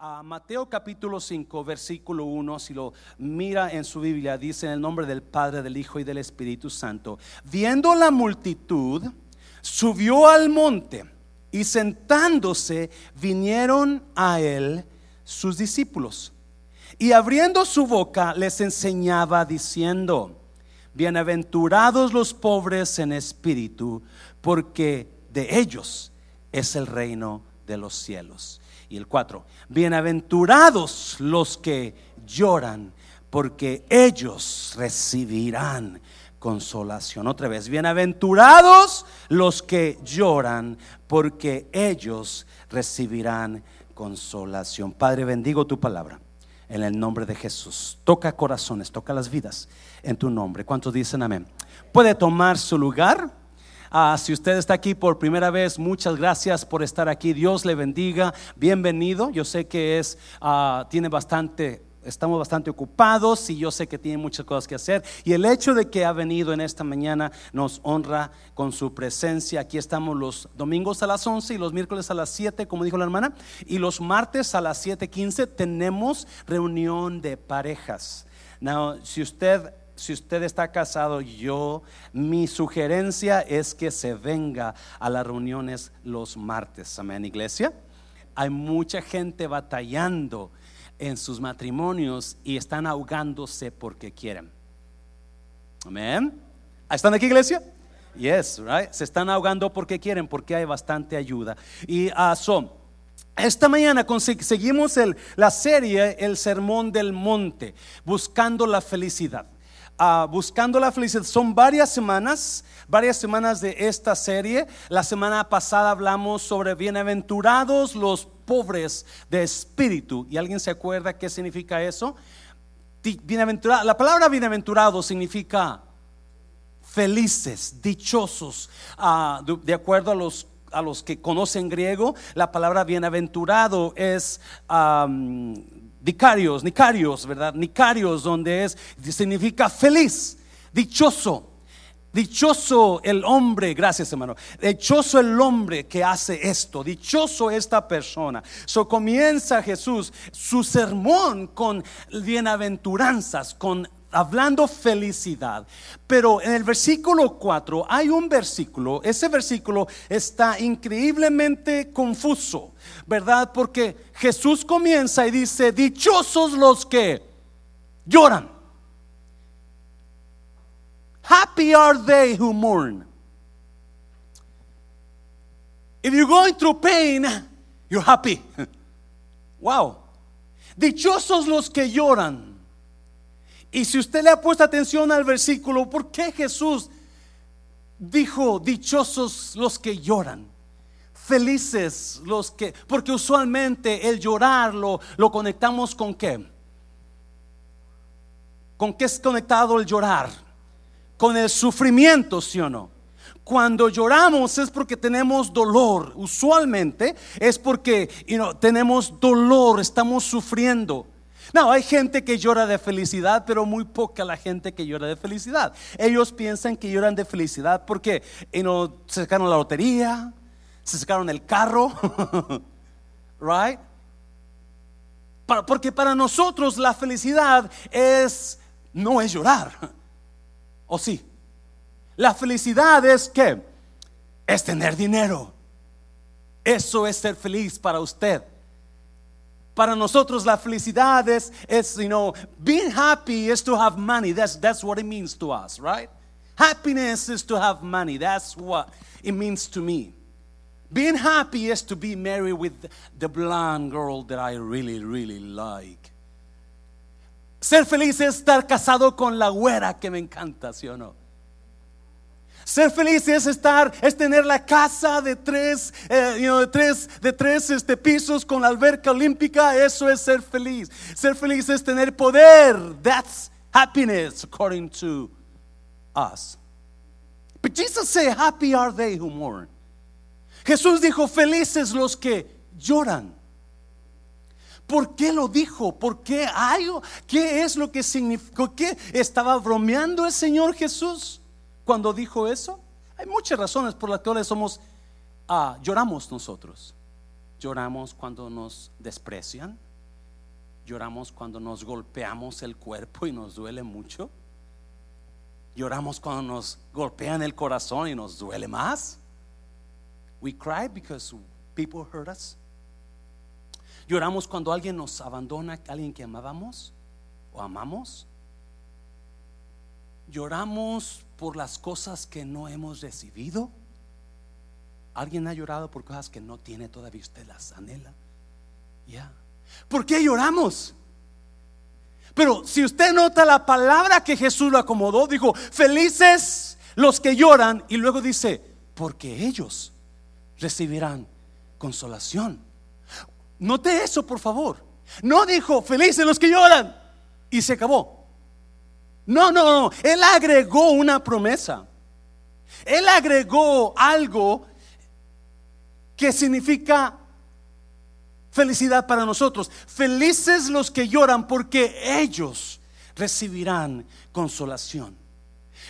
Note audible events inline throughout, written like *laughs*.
a Mateo capítulo 5, versículo 1, si lo mira en su Biblia, dice en el nombre del Padre, del Hijo y del Espíritu Santo, viendo la multitud, subió al monte y sentándose vinieron a él sus discípulos. Y abriendo su boca les enseñaba diciendo, bienaventurados los pobres en espíritu, porque de ellos es el reino de los cielos. Y el 4, bienaventurados los que lloran, porque ellos recibirán consolación. Otra vez, bienaventurados los que lloran, porque ellos recibirán consolación. Padre, bendigo tu palabra en el nombre de Jesús. Toca corazones, toca las vidas en tu nombre. ¿Cuántos dicen amén? Puede tomar su lugar. Ah, si usted está aquí por primera vez, muchas gracias por estar aquí. Dios le bendiga. Bienvenido. Yo sé que es, ah, tiene bastante estamos bastante ocupados y yo sé que tiene muchas cosas que hacer. Y el hecho de que ha venido en esta mañana nos honra con su presencia. Aquí estamos los domingos a las 11 y los miércoles a las 7, como dijo la hermana. Y los martes a las 7:15 tenemos reunión de parejas. Now, si usted si usted está casado, yo, mi sugerencia es que se venga a las reuniones los martes. Amén, iglesia. Hay mucha gente batallando en sus matrimonios y están ahogándose porque quieren. Amén. ¿Están aquí, iglesia? Yes, right. Se están ahogando porque quieren, porque hay bastante ayuda. Y uh, son. Esta mañana seguimos el, la serie El Sermón del Monte, buscando la felicidad. Buscando la Felicidad. Son varias semanas, varias semanas de esta serie. La semana pasada hablamos sobre bienaventurados los pobres de espíritu. ¿Y alguien se acuerda qué significa eso? La palabra bienaventurado significa felices, dichosos. Ah, de, acuerdo a los a los que conocen griego, la palabra bienaventurado es Nicarios, Nicarios, ¿verdad? Nicarios, donde es, significa feliz, dichoso. Dichoso el hombre, gracias hermano. Dichoso el hombre que hace esto. Dichoso esta persona. So comienza Jesús su sermón con bienaventuranzas, con hablando felicidad. Pero en el versículo 4 hay un versículo, ese versículo está increíblemente confuso, ¿verdad? Porque Jesús comienza y dice, dichosos los que lloran. Happy are they who mourn. If you're going through pain, you're happy. *laughs* Wow. Dichosos los que lloran. Y si usted le ha puesto atención al versículo, ¿por qué Jesús dijo, dichosos los que lloran? Felices los que, porque usualmente el llorar lo, conectamos con qué? ¿Con qué es conectado el llorar? Con el sufrimiento, ¿sí o no? Cuando lloramos es porque tenemos dolor. Usualmente es porque tenemos dolor, estamos sufriendo. No, hay gente que llora de felicidad, pero muy poca la gente que llora de felicidad. Ellos piensan que lloran de felicidad porque se sacaron la lotería, se sacaron el carro, *laughs* right? porque para nosotros la felicidad es no es llorar, *laughs* ¿o sí? La felicidad es que es tener dinero. Eso es ser feliz para usted. Para nosotros la felicidad es, es, you know, being happy is to have money. That's, that's what it means to us, right? Happiness is to have money. That's what it means to me. Being happy is to be married with the blonde girl that I really, really like. Ser feliz es estar casado con la güera que me encanta, ¿sí o no? Ser feliz es estar, es tener la casa de tres, eh, de tres, de tres este, pisos con la alberca olímpica. Eso es ser feliz. Ser feliz es tener poder. That's happiness according to us. But Jesus said, happy are they who mourn. Jesús dijo, felices los que lloran. ¿Por qué lo dijo? ¿Por qué? ¿Qué es lo que significó? ¿Qué estaba bromeando el Señor Jesús? Cuando dijo eso? Hay muchas razones por las cuales somos, ah, lloramos nosotros. Lloramos cuando nos desprecian. Lloramos cuando nos golpeamos el cuerpo y nos duele mucho. Lloramos cuando nos golpean el corazón y nos duele más. We cry because people hurt us. Lloramos cuando alguien nos abandona, alguien que amábamos o amamos. Lloramos por las cosas que no hemos recibido. ¿Alguien ha llorado por cosas que no tiene todavía usted las anhela? Ya. ¿Por qué lloramos? Pero si usted nota la palabra que Jesús lo acomodó, dijo, felices los que lloran, y luego dice, porque ellos recibirán consolación. Note eso, por favor. No dijo, felices los que lloran, y se acabó. No, no, no. Él agregó una promesa. Él agregó algo que significa felicidad para nosotros. Felices los que lloran porque ellos recibirán consolación.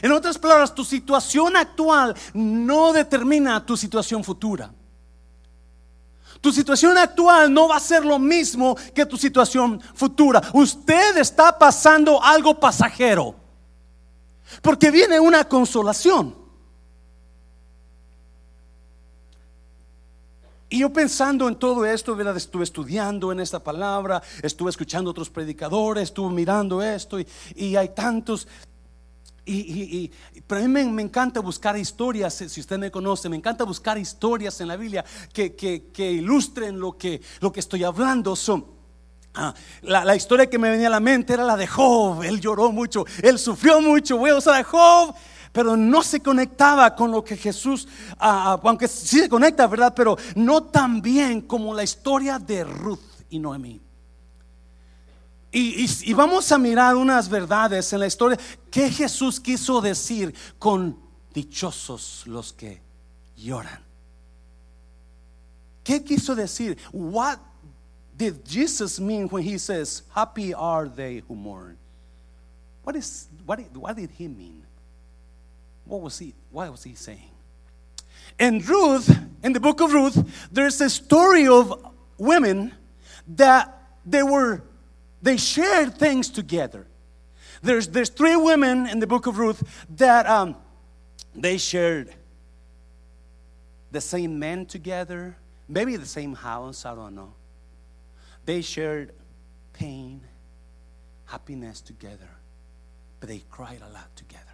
En otras palabras, tu situación actual no determina tu situación futura. Tu situación actual no va a ser lo mismo que tu situación futura. Usted está pasando algo pasajero. Porque viene una consolación. Y yo pensando en todo esto, ¿verdad? estuve estudiando en esta palabra, estuve escuchando otros predicadores, estuve mirando esto y, hay tantos. Y, pero a mí me, encanta buscar historias, si usted me conoce, me encanta buscar historias en la Biblia que, ilustren lo que, lo que estoy hablando. Son, ah, la, historia que me venía a la mente era la de Job. Él lloró mucho, él sufrió mucho. Voy a usar a Job pero no se conectaba con lo que Jesús, ah, ah, aunque sí se conecta, ¿verdad? Pero no tan bien como la historia de Ruth y Noemí. Y, y, y, vamos a mirar unas verdades en la historia que Jesús quiso decir con dichosos los que lloran. ¿Qué quiso decir? What did Jesus mean when he says, Happy are they who mourn? What, is, what, what did he mean? What was he, what was he saying? In Ruth, in the book of Ruth, there's a story of women that they were, they shared things together. There's, there's three women in the book of Ruth that um, they shared the same men together, maybe the same house, I don't know. They shared pain, happiness together, but they cried a lot together.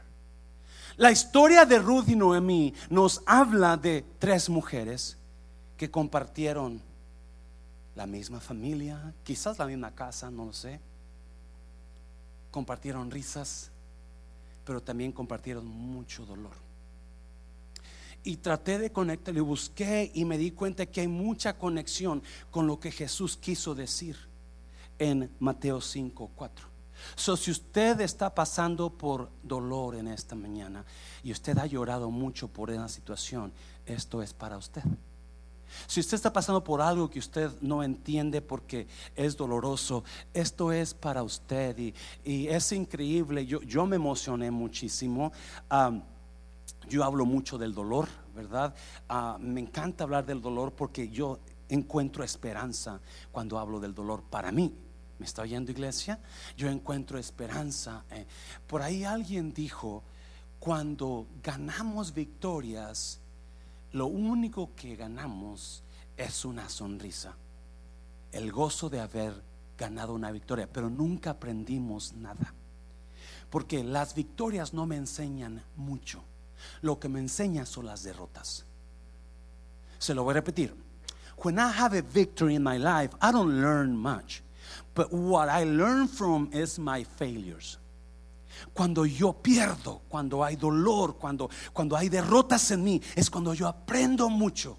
La historia de Ruth y Noemí nos habla de tres mujeres que compartieron la misma familia, quizás la misma casa, no lo sé. Compartieron risas, pero también compartieron mucho dolor. Y traté de conectar, y busqué y me di cuenta que hay mucha conexión con lo que Jesús quiso decir en Mateo 5, 4. So, si usted está pasando por dolor en esta mañana y usted ha llorado mucho por una situación, esto es para usted. Si usted está pasando por algo que usted no entiende porque es doloroso, esto es para usted y, es increíble. Yo, me emocioné muchísimo. yo hablo mucho del dolor, ¿verdad? Ah, me encanta hablar del dolor porque yo encuentro esperanza cuando hablo del dolor para mí. ¿Me está oyendo iglesia? Yo encuentro esperanza. Eh. Por ahí alguien dijo, cuando ganamos victorias, lo único que ganamos es una sonrisa, el gozo de haber ganado una victoria, pero nunca aprendimos nada. Porque las victorias no me enseñan mucho. Lo que me enseña son las derrotas. Se lo voy a repetir. When I have a victory in my life, I don't learn much. But what I learn from is my failures. Cuando yo pierdo, cuando hay dolor, cuando, cuando hay derrotas en mí, es cuando yo aprendo mucho.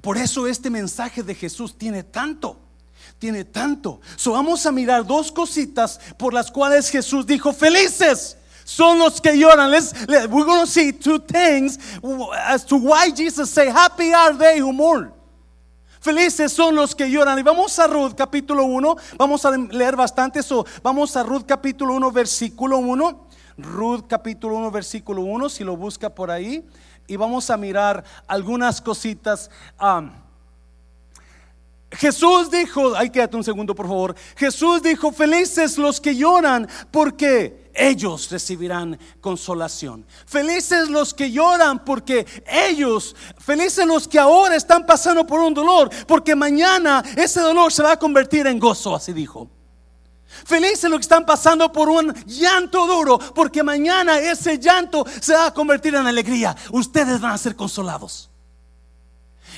Por eso este mensaje de Jesús tiene tanto, tiene tanto. So vamos a mirar dos cositas por las cuales Jesús dijo, felices son los que lloran. We're going to see two things as to why Jesus say, happy are they who mourn. Felices son los que lloran. Y vamos a Ruth capítulo 1. Vamos a leer bastante eso. Vamos a Ruth capítulo 1 versículo 1. Ruth capítulo 1 versículo 1. Si lo busca por ahí. Y vamos a mirar algunas cositas. Um, Jesús dijo, ay, quédate un segundo por favor. Jesús dijo, felices los que lloran porque ellos recibirán consolación. Felices los que lloran porque ellos, felices los que ahora están pasando por un dolor, porque mañana ese dolor se va a convertir en gozo, así dijo. Felices los que están pasando por un llanto duro, porque mañana ese llanto se va a convertir en alegría. Ustedes van a ser consolados.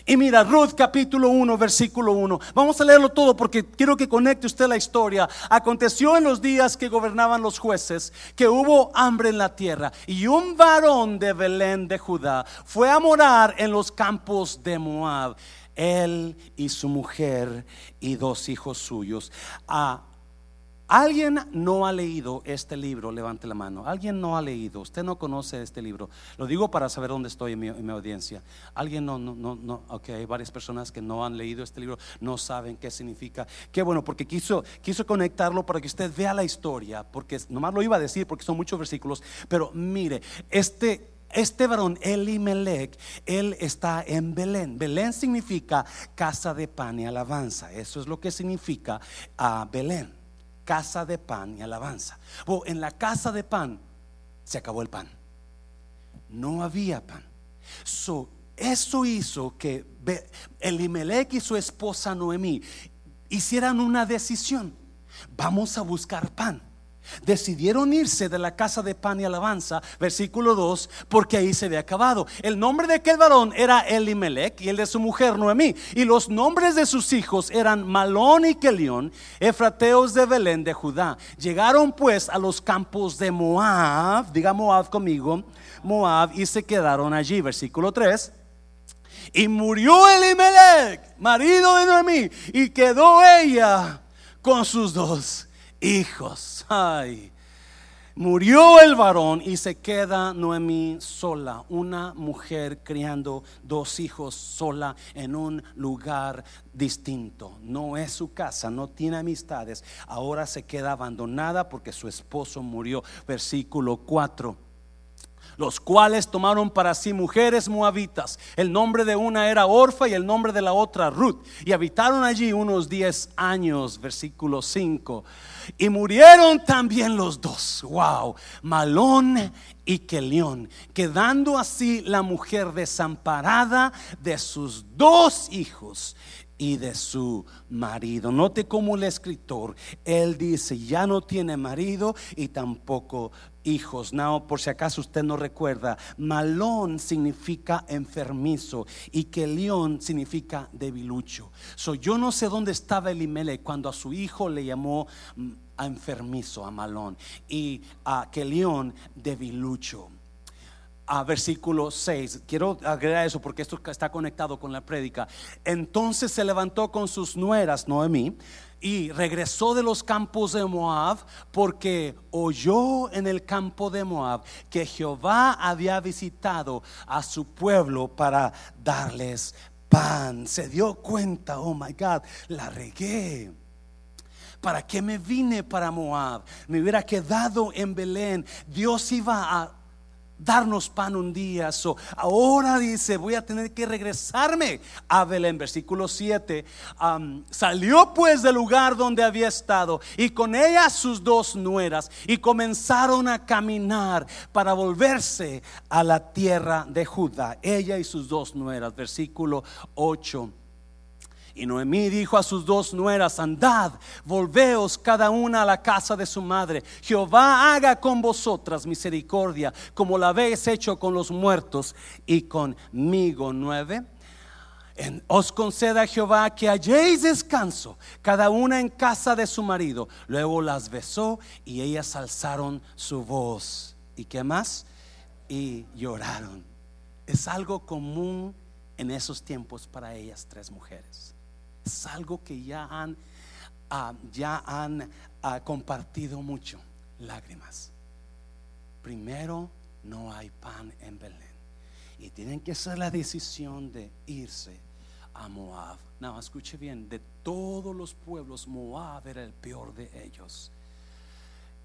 Y mira, Ruth capítulo 1, versículo 1. Vamos a leerlo todo porque quiero que conecte usted la historia. Aconteció en los días que gobernaban los jueces que hubo hambre en la tierra y un varón de Belén de Judá fue a morar en los campos de Moab. Él y su mujer y dos hijos suyos. A ¿Alguien no ha leído este libro? Levante la mano. ¿Alguien no ha leído? Usted no conoce este libro. Lo digo para saber dónde estoy en mi, audiencia. ¿Alguien no, no, no, no? Ok, hay varias personas que no han leído este libro, no saben qué significa. Qué bueno, porque quiso, quiso conectarlo para que usted vea la historia, porque nomás lo iba a decir porque son muchos versículos, pero mire, este este varón, Elimelech, él está en Belén. Belén significa casa de pan y alabanza. Eso es lo que significa a ah, Belén casa de pan y alabanza. En la casa de pan se acabó el pan. No había pan. eso hizo que Elimelech y su esposa Noemí hicieran una decisión. Vamos a buscar pan. Decidieron irse de la casa de pan y alabanza, versículo 2, porque ahí se había acabado. El nombre de aquel varón era Elimelech y el de su mujer Noemí. Y los nombres de sus hijos eran Malón y Kelión, efrateos de Belén de Judá. Llegaron pues a los campos de Moab, diga Moab conmigo, Moab, y se quedaron allí. Versículo 3. Y murió Elimelech, marido de Noemí, y quedó ella con sus dos hijos. Ay. Murió el varón y se queda Noemí sola, una mujer criando dos hijos sola en un lugar distinto. No es su casa, no tiene amistades. Ahora se queda abandonada porque su esposo murió. Versículo 4 los cuales tomaron para sí mujeres moabitas. El nombre de una era Orfa y el nombre de la otra Ruth. Y habitaron allí unos diez años, versículo 5. Y murieron también los dos. Wow, Malón y Kelión, quedando así la mujer desamparada de sus dos hijos y de su marido. Note cómo el escritor, él dice, ya no tiene marido y tampoco hijos. No, por si acaso usted no recuerda, malón significa enfermizo y que león significa debilucho. So, yo no sé dónde estaba Elimele cuando a su hijo le llamó mm, a enfermizo, a malón, y a que debilucho a versículo 6. Quiero agregar eso porque esto está conectado con la prédica. Entonces se levantó con sus nueras, Noemí, y regresó de los campos de Moab porque oyó en el campo de Moab que Jehová había visitado a su pueblo para darles pan. Se dio cuenta, oh my God, la regué. ¿Para qué me vine para Moab? Me hubiera quedado en Belén. Dios iba a darnos pan un día. So, ahora dice, voy a tener que regresarme a Belén. Versículo 7. salió pues del lugar donde había estado y con ella sus dos nueras y comenzaron a caminar para volverse a la tierra de Judá. Ella y sus dos nueras. Versículo 8. Y Noemí dijo a sus dos nueras, andad, volveos cada una a la casa de su madre. Jehová haga con vosotras misericordia, como la habéis hecho con los muertos y conmigo. Nueve. os conceda Jehová que halléis descanso, cada una en casa de su marido. Luego las besó y ellas alzaron su voz. ¿Y qué más? Y lloraron. Es algo común en esos tiempos para ellas tres mujeres es algo que ya han, ah, ya han ah, compartido mucho, lágrimas. Primero, no hay pan en Belén. Y tienen que hacer la decisión de irse a Moab. No, escuche bien, de todos los pueblos, Moab era el peor de ellos.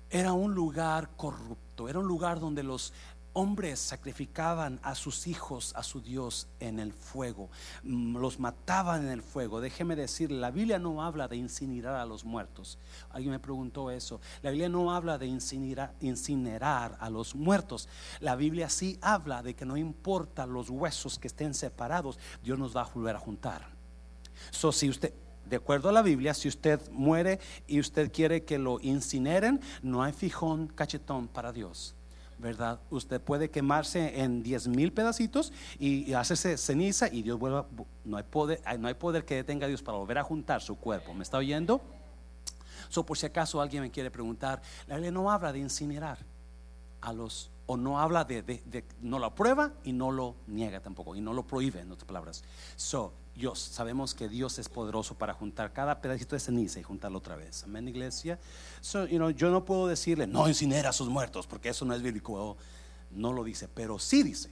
Era un lugar corrupto, era un lugar donde los hombres sacrificaban a sus hijos, a su Dios en el fuego, mm, los mataban en el fuego. Déjeme decir, la Biblia no habla de incinerar a los muertos. Alguien me preguntó eso. La Biblia no habla de incinerar, incinerar a los muertos. La Biblia sí habla de que no importa los huesos que estén separados, Dios nos va a volver a juntar. So, si usted, de acuerdo a la Biblia, si usted muere y usted quiere que lo incineren, no hay fijón cachetón para Dios. ¿Verdad? Usted puede quemarse en 10 mil pedacitos y, hacerse ceniza y Dios vuelva, no hay, poder, no hay poder que detenga a Dios para volver a juntar su cuerpo. ¿Me está oyendo? So, por si acaso alguien me quiere preguntar, la Biblia no habla de incinerar a los, o no habla de, de, no lo aprueba y no lo niega tampoco, y no lo prohíbe, en otras palabras. So, Dios, sabemos que Dios es poderoso para juntar cada pedacito de ceniza y juntarlo otra vez. Amén, iglesia. So, you know, yo no puedo decirle, no incinera a sus muertos, porque eso no es bíblico. No lo dice, pero sí dice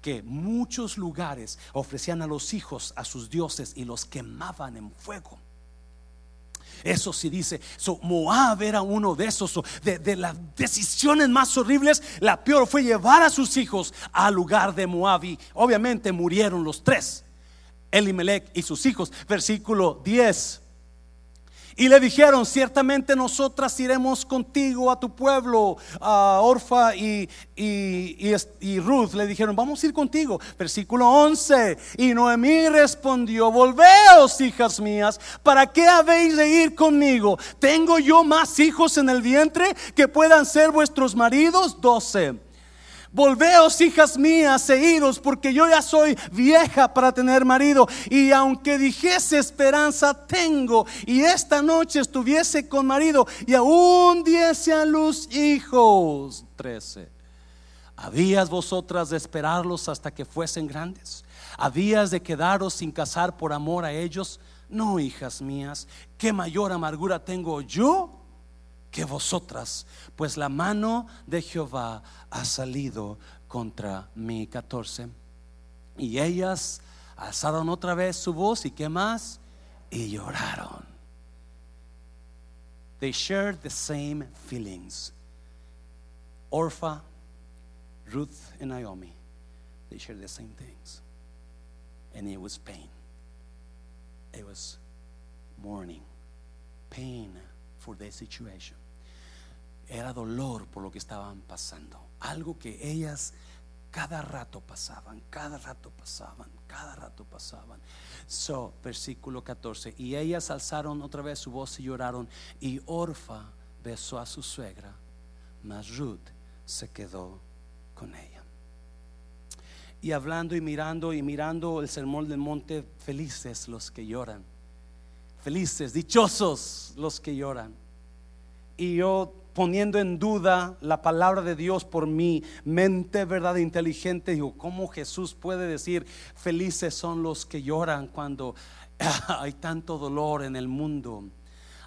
que muchos lugares ofrecían a los hijos a sus dioses y los quemaban en fuego. Eso sí dice, so, Moab era uno de esos, de, de, las decisiones más horribles. La peor fue llevar a sus hijos al lugar de Moab y obviamente murieron los tres. Elimelech y sus hijos. Versículo 10. Y le dijeron, ciertamente nosotras iremos contigo a tu pueblo. A Orfa y, y, y, Ruth le dijeron, vamos a ir contigo. Versículo 11. Y Noemí respondió, volveos, hijas mías, ¿para qué habéis de ir conmigo? ¿Tengo yo más hijos en el vientre que puedan ser vuestros maridos? 12. Volveos, hijas mías, e iros, porque yo ya soy vieja para tener marido. Y aunque dijese esperanza tengo, y esta noche estuviese con marido, y aún diese a luz hijos. 13. ¿Habías vosotras de esperarlos hasta que fuesen grandes? ¿Habías de quedaros sin casar por amor a ellos? No, hijas mías, ¿qué mayor amargura tengo yo que vosotras, pues la mano de Jehová ha salido contra mí. 14. Y ellas alzaron otra vez su voz y qué más? Y lloraron. They shared the same feelings. Orpha, Ruth, and Naomi, they shared the same things. And it was pain. It was mourning, pain for their situation era dolor por lo que estaban pasando. Algo que ellas cada rato pasaban, cada rato pasaban, cada rato pasaban. So, versículo 14. Y ellas alzaron otra vez su voz y lloraron. Y Orfa besó a su suegra, mas Ruth se quedó con ella. Y hablando y mirando y mirando el sermón del monte, felices los que lloran. Felices, dichosos los que lloran. Y yo poniendo en duda la palabra de Dios por mi mente, verdad, inteligente. Digo, ¿cómo Jesús puede decir, felices son los que lloran cuando *laughs* hay tanto dolor en el mundo?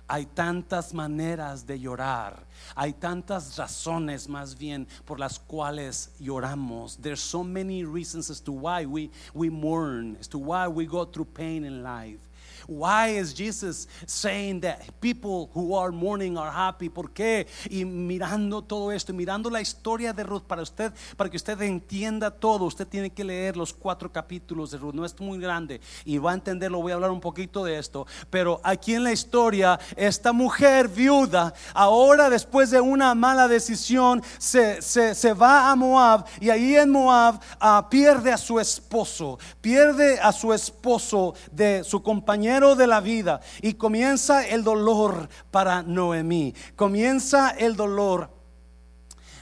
Hay tantas maneras de llorar, hay tantas razones más bien por las cuales lloramos. There's so many reasons as to why we, we mourn, as to why we go through pain in life. Why is Jesus saying that people who are mourning are happy? ¿Por qué? Y mirando todo esto, mirando la historia de Ruth para usted, para que usted entienda todo, usted tiene que leer los cuatro capítulos de Ruth. No es muy grande y va a entenderlo. Voy a hablar un poquito de esto. Pero aquí en la historia, esta mujer viuda, ahora después de una mala decisión, se, se, se va a Moab y ahí en Moab uh, pierde a su esposo, pierde a su esposo de su compañero de la vida y comienza el dolor para Noemí. Comienza el dolor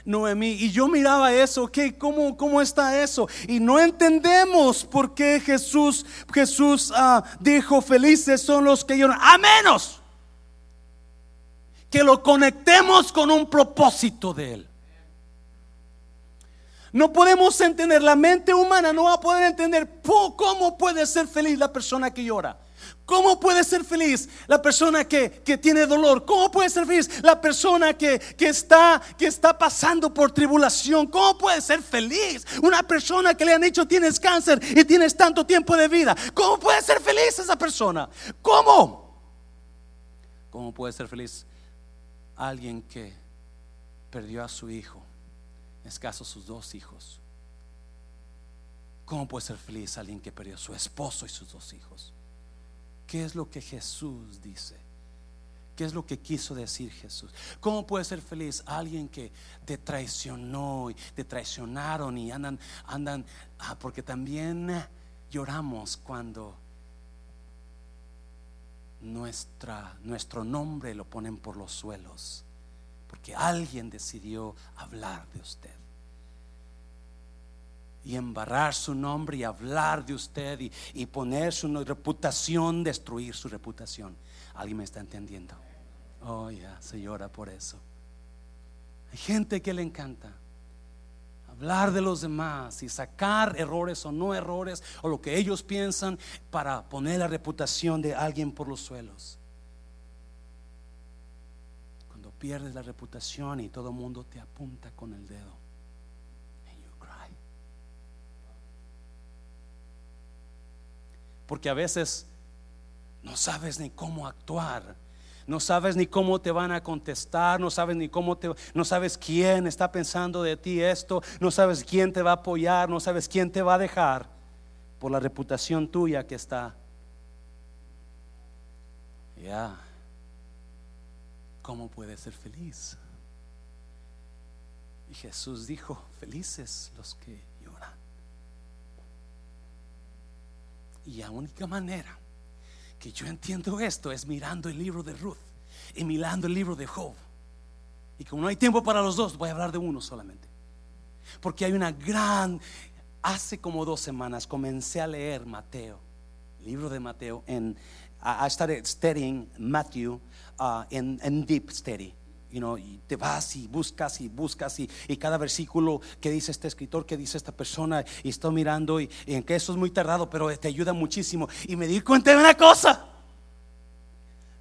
Noemí. Y yo miraba eso, ¿qué? ¿Cómo, ¿Cómo está eso? Y no entendemos por qué Jesús, Jesús uh, dijo, felices son los que lloran, a menos que lo conectemos con un propósito de Él. No podemos entender, la mente humana no va a poder entender cómo puede ser feliz la persona que llora. ¿Cómo puede ser feliz la persona que, tiene dolor? ¿Cómo puede ser feliz la persona que, está, que está pasando por tribulación? ¿Cómo puede ser feliz una persona que le han dicho tienes cáncer y tienes tanto tiempo de vida? ¿Cómo puede ser feliz esa persona? ¿Cómo? ¿Cómo puede ser feliz alguien que perdió a su hijo escasos sus dos hijos. ¿Cómo puede ser feliz alguien que perdió a su esposo y sus dos hijos? ¿Qué es lo que Jesús dice? ¿Qué es lo que quiso decir Jesús? ¿Cómo puede ser feliz alguien que te traicionó y te traicionaron y andan, andan, ah, porque también lloramos cuando nuestra, nuestro nombre lo ponen por los suelos, porque alguien decidió hablar de usted y embarrar su nombre y hablar de usted y, poner su reputación, destruir su reputación. ¿Alguien me está entendiendo? Oh, ya, se llora por eso. Hay gente que le encanta hablar de los demás y sacar errores o no errores o lo que ellos piensan para poner la reputación de alguien por los suelos. Cuando pierdes la reputación y todo el mundo te apunta con el dedo. Porque a veces no sabes ni cómo actuar. No sabes ni cómo te van a contestar, no sabes ni cómo te no sabes quién está pensando de ti esto, no sabes quién te va a apoyar, no sabes quién te va a dejar por la reputación tuya que está. Ya. ¿Cómo puedes ser feliz? Y Jesús dijo, felices los que Y la única manera que yo entiendo esto es mirando el libro de Ruth y mirando el libro de Job. Y como no hay tiempo para los dos, voy a hablar de uno solamente. Porque hay una gran... Hace como dos semanas comencé a leer Mateo, el libro de Mateo, en, I started studying Matthew uh, in, in deep study y te vas y buscas y buscas y, cada versículo que dice este escritor, que dice esta persona, y estoy mirando y, en que eso es muy tardado, pero te ayuda muchísimo. Y me di cuenta de una cosa.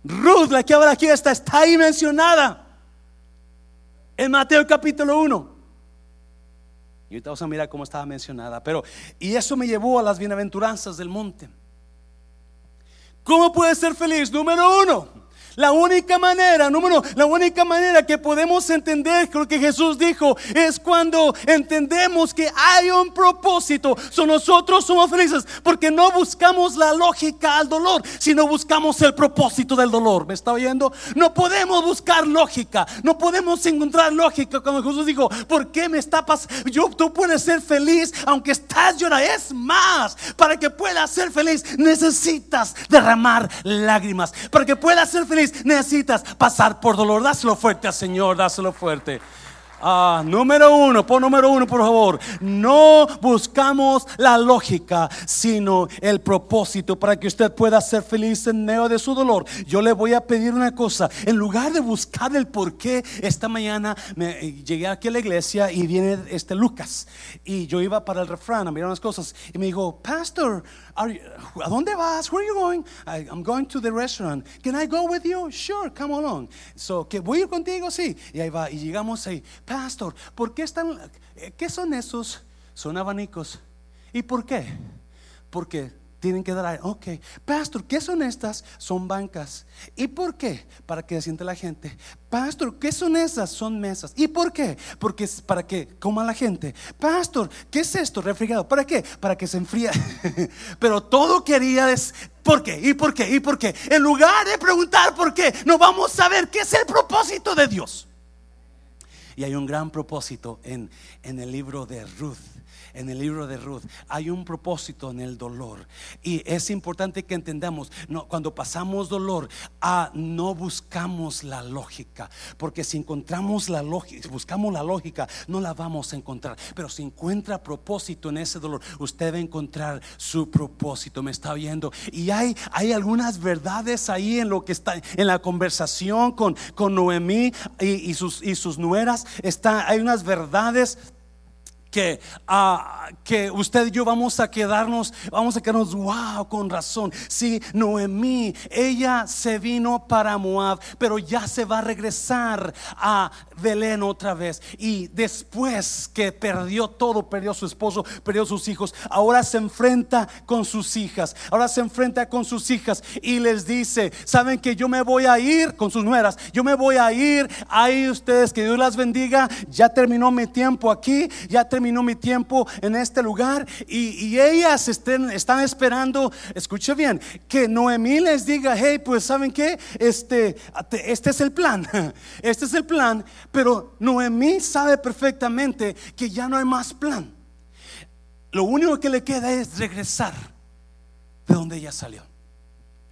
Ruth, la que ahora aquí está, está ahí mencionada en Mateo capítulo 1. Y ahorita vamos a mirar cómo estaba mencionada. Pero, y eso me llevó a las bienaventuranzas del monte. ¿Cómo puede ser feliz? Número uno la única manera, número, la única manera que podemos entender lo que Jesús dijo es cuando entendemos que hay un propósito. So nosotros somos felices porque no buscamos la lógica al dolor, sino buscamos el propósito del dolor. ¿Me está oyendo? No podemos buscar lógica, no podemos encontrar lógica cuando Jesús dijo, ¿por qué me está pasando? Tú puedes ser feliz aunque estás llorando. Es más, para que puedas ser feliz necesitas derramar lágrimas. Para que puedas ser feliz necesitas pasar por dolor. Dáselo fuerte al Señor, dáselo fuerte. Ah, número uno, por número uno, por favor. No buscamos la lógica, sino el propósito para que usted pueda ser feliz en medio de su dolor. Yo le voy a pedir una cosa. En lugar de buscar el por qué, esta mañana me, eh, llegué aquí a la iglesia y viene este Lucas. Y yo iba para el refrán a mirar unas cosas. Y me dijo, Pastor, ¿a dónde vas? Where are you going? I'm going to the restaurant. Can I go with you? Sure, come along. So, que voy a ir contigo, sí. Y ahí va. Y llegamos ahí. Pastor, ¿por qué están? Eh, ¿Qué son esos? Son abanicos. ¿Y por qué? Porque tienen que dar Ok, pastor, ¿qué son estas? Son bancas. ¿Y por qué? Para que siente la gente. Pastor, ¿qué son esas? Son mesas. ¿Y por qué? Porque es para que coma la gente. Pastor, ¿qué es esto? Refrigerado. ¿Para qué? Para que se enfríe. *laughs* Pero todo quería es ¿por qué? ¿Y por qué? ¿Y por qué? En lugar de preguntar por qué, no vamos a ver qué es el propósito de Dios. Y hay un gran propósito en, en el libro de Ruth en el libro de Ruth, hay un propósito en el dolor. Y es importante que entendamos, cuando pasamos dolor, ah, no buscamos la lógica, porque si encontramos la lógica, buscamos la lógica, no la vamos a encontrar. Pero si encuentra propósito en ese dolor, usted va a encontrar su propósito. ¿Me está viendo? Y hay, hay algunas verdades ahí en lo que está, en la conversación con, con Noemí y, sus, y sus nueras. Está, hay unas verdades que, ah, que usted y yo vamos a quedarnos, vamos a quedarnos, wow, con razón. Sí, Noemí, ella se vino para Moab, pero ya se va a regresar a Belén otra vez. Y después que perdió todo, perdió su esposo, perdió sus hijos, ahora se enfrenta con sus hijas, ahora se enfrenta con sus hijas y les dice, saben que yo me voy a ir con sus nueras, yo me voy a ir, ahí ustedes, que Dios las bendiga, ya terminó mi tiempo aquí, ya terminó mi tiempo en este lugar y, ellas estén, están esperando, escuche bien, que Noemí les diga, hey, pues saben que este, este es el plan, *laughs* este es el plan, pero Noemí sabe perfectamente que ya no hay más plan. Lo único que le queda es regresar de donde ella salió.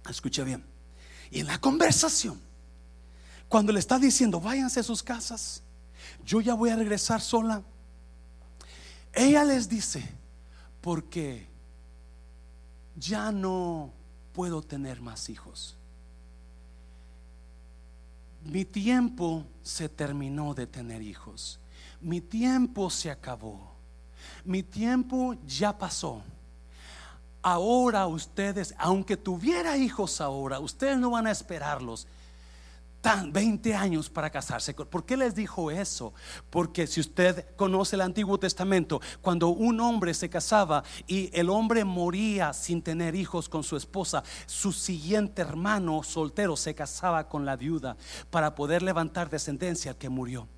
Escuche bien. Y en la conversación, cuando le está diciendo, váyanse a sus casas, yo ya voy a regresar sola. Ella les dice, porque ya no puedo tener más hijos. Mi tiempo se terminó de tener hijos. Mi tiempo se acabó. Mi tiempo ya pasó. Ahora ustedes, aunque tuviera hijos ahora, ustedes no van a esperarlos tan 20 años para casarse. ¿Por qué les dijo eso? Porque si usted conoce el Antiguo Testamento, cuando un hombre se casaba y el hombre moría sin tener hijos con su esposa, su siguiente hermano soltero se casaba con la viuda para poder levantar descendencia que murió.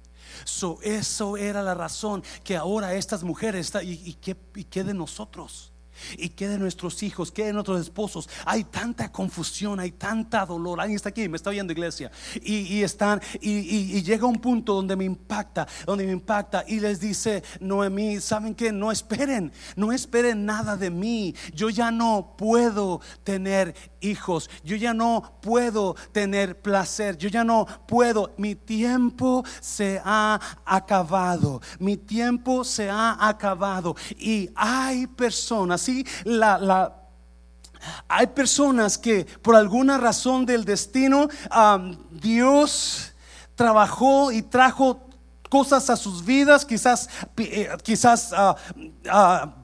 So, eso era la razón que ahora estas mujeres, y, y, y qué de nosotros? Y que de nuestros hijos, que de nuestros esposos. Hay tanta confusión, hay tanta dolor. Alguien está aquí, me está oyendo iglesia. Y, están, y, llega un punto donde me impacta, donde me impacta. Y les dice Noemí, ¿saben que No esperen, no esperen nada de mí. Yo ya no puedo tener hijos. Yo ya no puedo tener placer. Yo ya no puedo. Mi tiempo se ha acabado. Mi tiempo se ha acabado. Y hay personas hay personas que por alguna razón del destino, Dios trabajó y trajo cosas a sus vidas, quizás, eh, quizás ah, ah,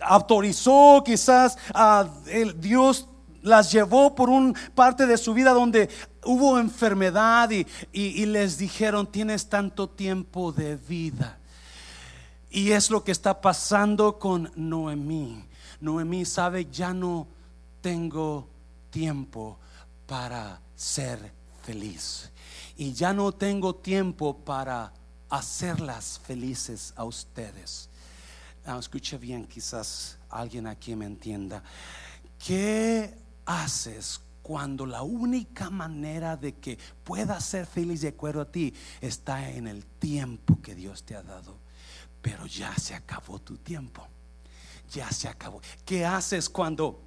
autorizó, quizás ah, Dios las llevó por un parte de su vida donde hubo enfermedad y les dijeron, tienes tanto tiempo de vida. Y es lo que está pasando con Noemí. Noemí sabe, ya no tengo tiempo para ser feliz. Y ya no tengo tiempo para hacerlas felices a ustedes. Ah, escuche bien, quizás alguien aquí me entienda. ¿Qué haces cuando la única manera de que puedas ser feliz de acuerdo a ti está en el tiempo que Dios te ha dado? Pero ya se acabó tu tiempo. Ya se acabó. ¿Qué haces cuando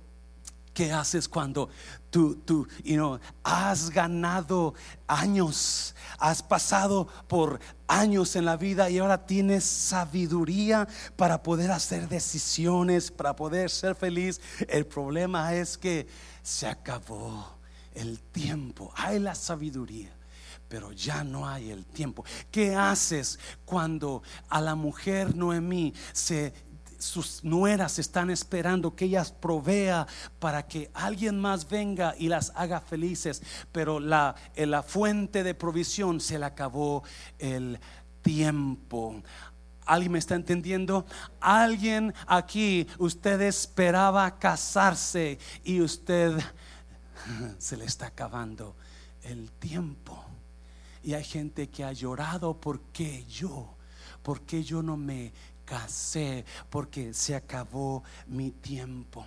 ¿Qué haces cuando tú, tú you has ganado años, has pasado por años en la vida y ahora tienes sabiduría para poder hacer decisiones, para poder ser feliz? El problema es que se acabó el tiempo, hay la sabiduría pero ya no hay el tiempo. ¿Qué haces cuando a la mujer Noemí se sus nueras están esperando que ellas provea para que alguien más venga y las haga felices, pero la, la fuente de provisión se le acabó el tiempo. ¿Alguien me está entendiendo? Alguien aquí, usted esperaba casarse y usted *laughs* se le está acabando el tiempo. Y hay gente que ha llorado porque yo, porque yo no me casé, porque se acabó mi tiempo.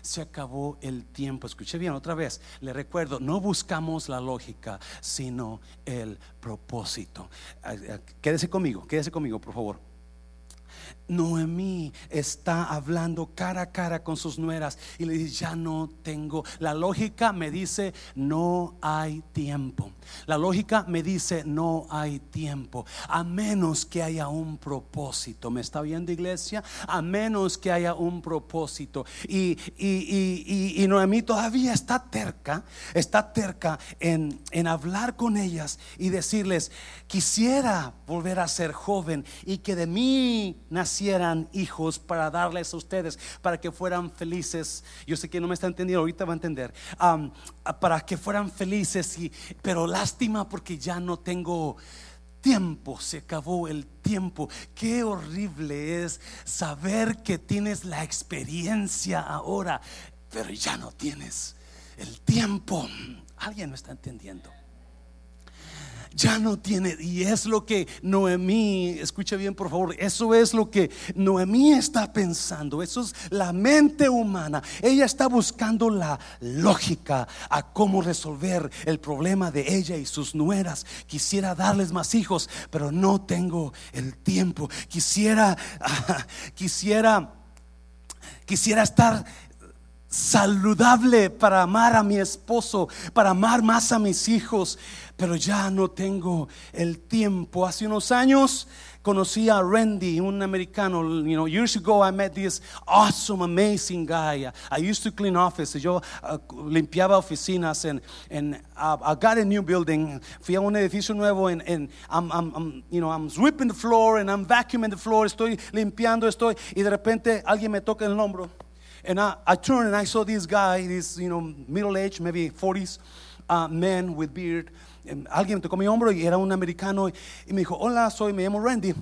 Se acabó el tiempo. Escuché bien otra vez. Le recuerdo, no buscamos la lógica, sino el propósito. Quédese conmigo, quédese conmigo, por favor. Noemí está hablando cara a cara con sus nueras y le dice, ya no tengo. La lógica me dice, no hay tiempo. La lógica me dice, no hay tiempo. A menos que haya un propósito. ¿Me está viendo iglesia? A menos que haya un propósito. Y, y, Noemí todavía está terca, está terca en, en hablar con ellas y decirles, quisiera volver a ser joven y que de mí nacieran hijos para darles a ustedes, para que fueran felices. Yo sé que no me está entendiendo, ahorita va a entender. para que fueran felices, y, pero lástima porque ya no tengo tiempo, se acabó el tiempo. Qué horrible es saber que tienes la experiencia ahora, pero ya no tienes el tiempo. Alguien no está entendiendo ya no tiene. Y es lo que Noemí, escucha bien por favor, eso es lo que Noemí está pensando. Eso es la mente humana. Ella está buscando la lógica a cómo resolver el problema de ella y sus nueras. Quisiera darles más hijos, pero no tengo el tiempo. Quisiera, *laughs* quisiera, quisiera estar saludable para amar a mi esposo, para amar más a mis hijos, pero ya no tengo el tiempo. Hace unos años conocí a Randy, un americano. You know, years ago I met this awesome, amazing guy. I used to clean offices. Yo uh, limpiaba oficinas and, and uh, I got a new building. Fui a un edificio nuevo and I'm, I'm, I'm, you know, I'm sweeping the floor and I'm vacuuming the floor. Estoy limpiando, estoy y de repente alguien me toca el hombro. And I, I turned and I saw this guy, this, you know, middle age, maybe 40s uh, man with beard. alguien tocó mi hombro y era un americano y me dijo, hola, soy, me llamo Randy.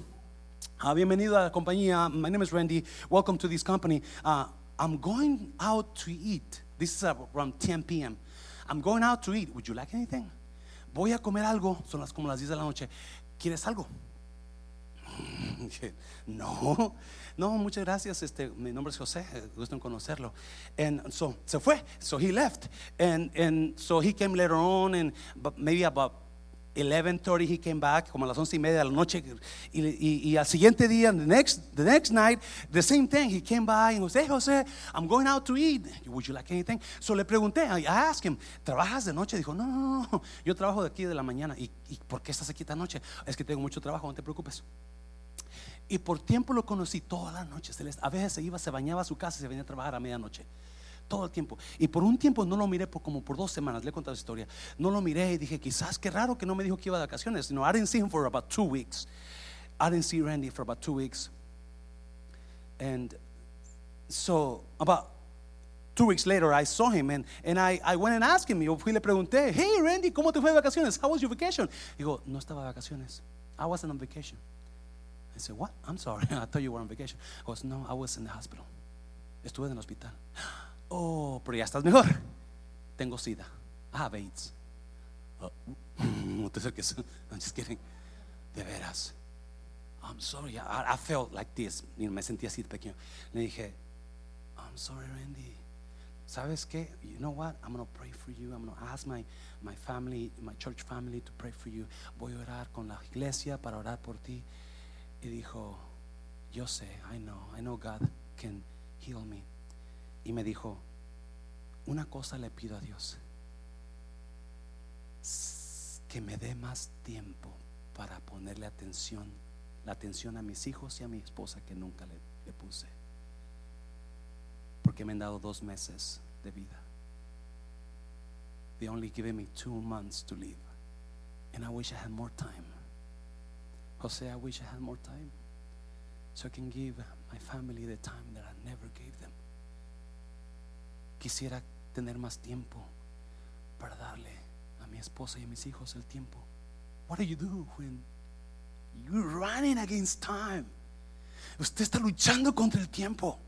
Uh, bienvenido a la compañía. My name is Randy. Welcome to this company. Uh, I'm going out to eat. This is around 10 p.m. I'm going out to eat. Would you like anything? Voy a comer algo. Son las como las 10 de la noche. ¿Quieres algo? *laughs* no. No, muchas gracias. Este, mi nombre es José. Eh, gusto en conocerlo. And so se fue. So he left. And and so he came later on, and maybe about 11:30 he came back, como a las once y media de la noche. Y, y, al siguiente día, the next, the next night, the same thing. He came by and was, hey José, I'm going out to eat. Would you like anything? So le pregunté, I asked him, ¿trabajas de noche? Dijo, no, no, no, yo trabajo de aquí de la mañana. ¿Y, ¿Y por qué estás aquí esta noche? Es que tengo mucho trabajo, no te preocupes. Y por tiempo lo conocí todas las noches. A veces se iba, se bañaba a su casa y se venía a trabajar a medianoche. Todo el tiempo. Y por un tiempo no lo miré por como por dos semanas. Le he contado la historia. No lo miré y dije, quizás qué raro que no me dijo que iba de vacaciones. No, I didn't see him for about two weeks. I didn't see Randy for about two weeks. And so, about two weeks later, I saw him and, and I, I went and asked him. Yo fui y le pregunté, hey Randy, ¿cómo te fue de vacaciones? How was your vacation? Digo, no estaba de vacaciones. I wasn't on vacation. I said, What? I'm sorry. *laughs* I thought you were on vacation. He goes, No, I was in the hospital. Estuve en el hospital. *gasps* Oh, pero ya estás mejor. *laughs* Tengo SIDA. I have AIDS. No te acerques. I'm just kidding. De veras. I'm sorry. I, I felt like this. me sentí así de pequeño. Le dije, I'm sorry, Randy. ¿Sabes qué? You know what? I'm going to pray for you. I'm going to ask my, my family, my church family to pray for you. Voy a orar con la iglesia para orar por ti. Y dijo, yo sé, I know, I know God can heal me. Y me dijo, una cosa le pido a Dios, que me dé más tiempo para ponerle atención, la atención a mis hijos y a mi esposa que nunca le, puse. Porque me han dado dos meses de vida. They only given me two months to live. And I wish I had more time. Jose, I wish I had more time so I can give my family the time that I never gave them. Quisiera tener más tiempo para darle a mi esposa y a mis hijos el tiempo. What do you do when you're running against time? Usted está luchando contra el tiempo.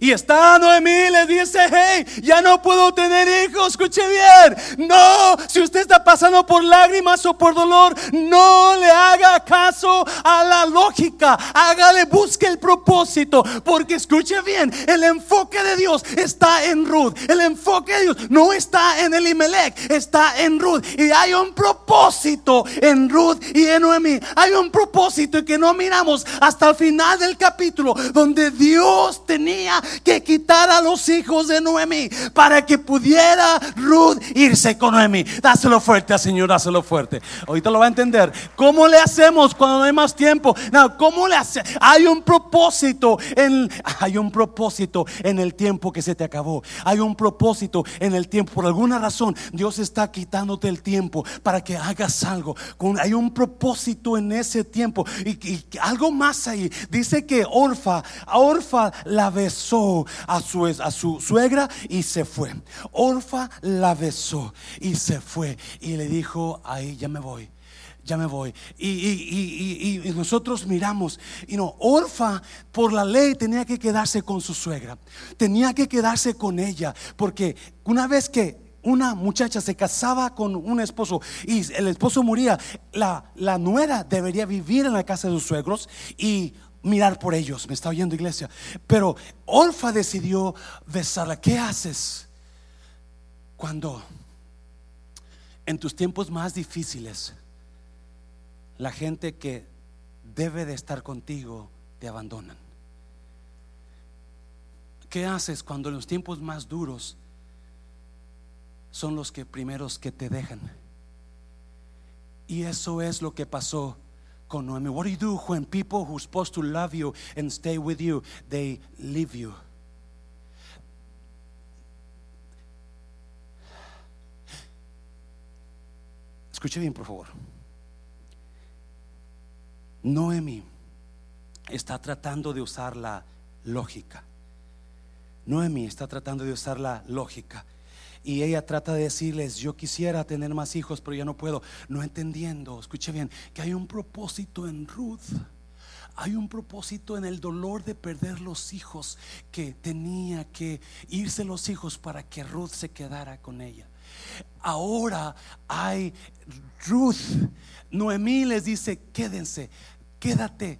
Y está Noemí le dice, hey, ya no puedo tener hijos, escuche bien. No, si usted está pasando por lágrimas o por dolor, no le haga caso a la lógica. Hágale, busque el propósito. Porque escuche bien, el enfoque de Dios está en Ruth. El enfoque de Dios no está en Elimelech, está en Ruth. Y hay un propósito en Ruth y en Noemí. Hay un propósito que no miramos hasta el final del capítulo, donde Dios tenía que quitar a los hijos de Noemí para que pudiera Ruth irse con Noemí. Dáselo fuerte al Señor, dáselo fuerte. Ahorita lo va a entender. ¿Cómo le hacemos cuando no hay más tiempo? No, ¿cómo le hace? Hay un propósito en hay un propósito en el tiempo que se te acabó. Hay un propósito en el tiempo. Por alguna razón, Dios está quitándote el tiempo para que hagas algo. Hay un propósito en ese tiempo. Y, algo más ahí. Dice que Orfa, Orfa la besó a su, a su suegra y se fue. Orfa la besó y se fue. Y le dijo, ahí ya me voy ya me voy. Y, nosotros miramos, y no, Orfa por la ley tenía que quedarse con su suegra, tenía que quedarse con ella, porque una vez que una muchacha se casaba con un esposo y el esposo moría, la, la nuera debería vivir en la casa de sus suegros y mirar por ellos. Me está oyendo iglesia. Pero Orfa decidió besarla. ¿Qué haces cuando en tus tiempos más difíciles la gente que debe de estar contigo te abandonan? ¿Qué haces cuando en los tiempos más duros son los que primeros que te dejan? Y eso es lo que pasó con Noemi. What do you do when people who are supposed to love you and stay with you, they leave you? Escuche bien, por favor. Noemi está tratando de usar la lógica. Noemi está tratando de usar la lógica. Y ella trata de decirles, yo quisiera tener más hijos, pero ya no puedo. No entendiendo, escuche bien, que hay un propósito en Ruth. Hay un propósito en el dolor de perder los hijos, que tenía que irse los hijos para que Ruth se quedara con ella. Ahora hay Ruth. Noemí les dice, quédense, quédate.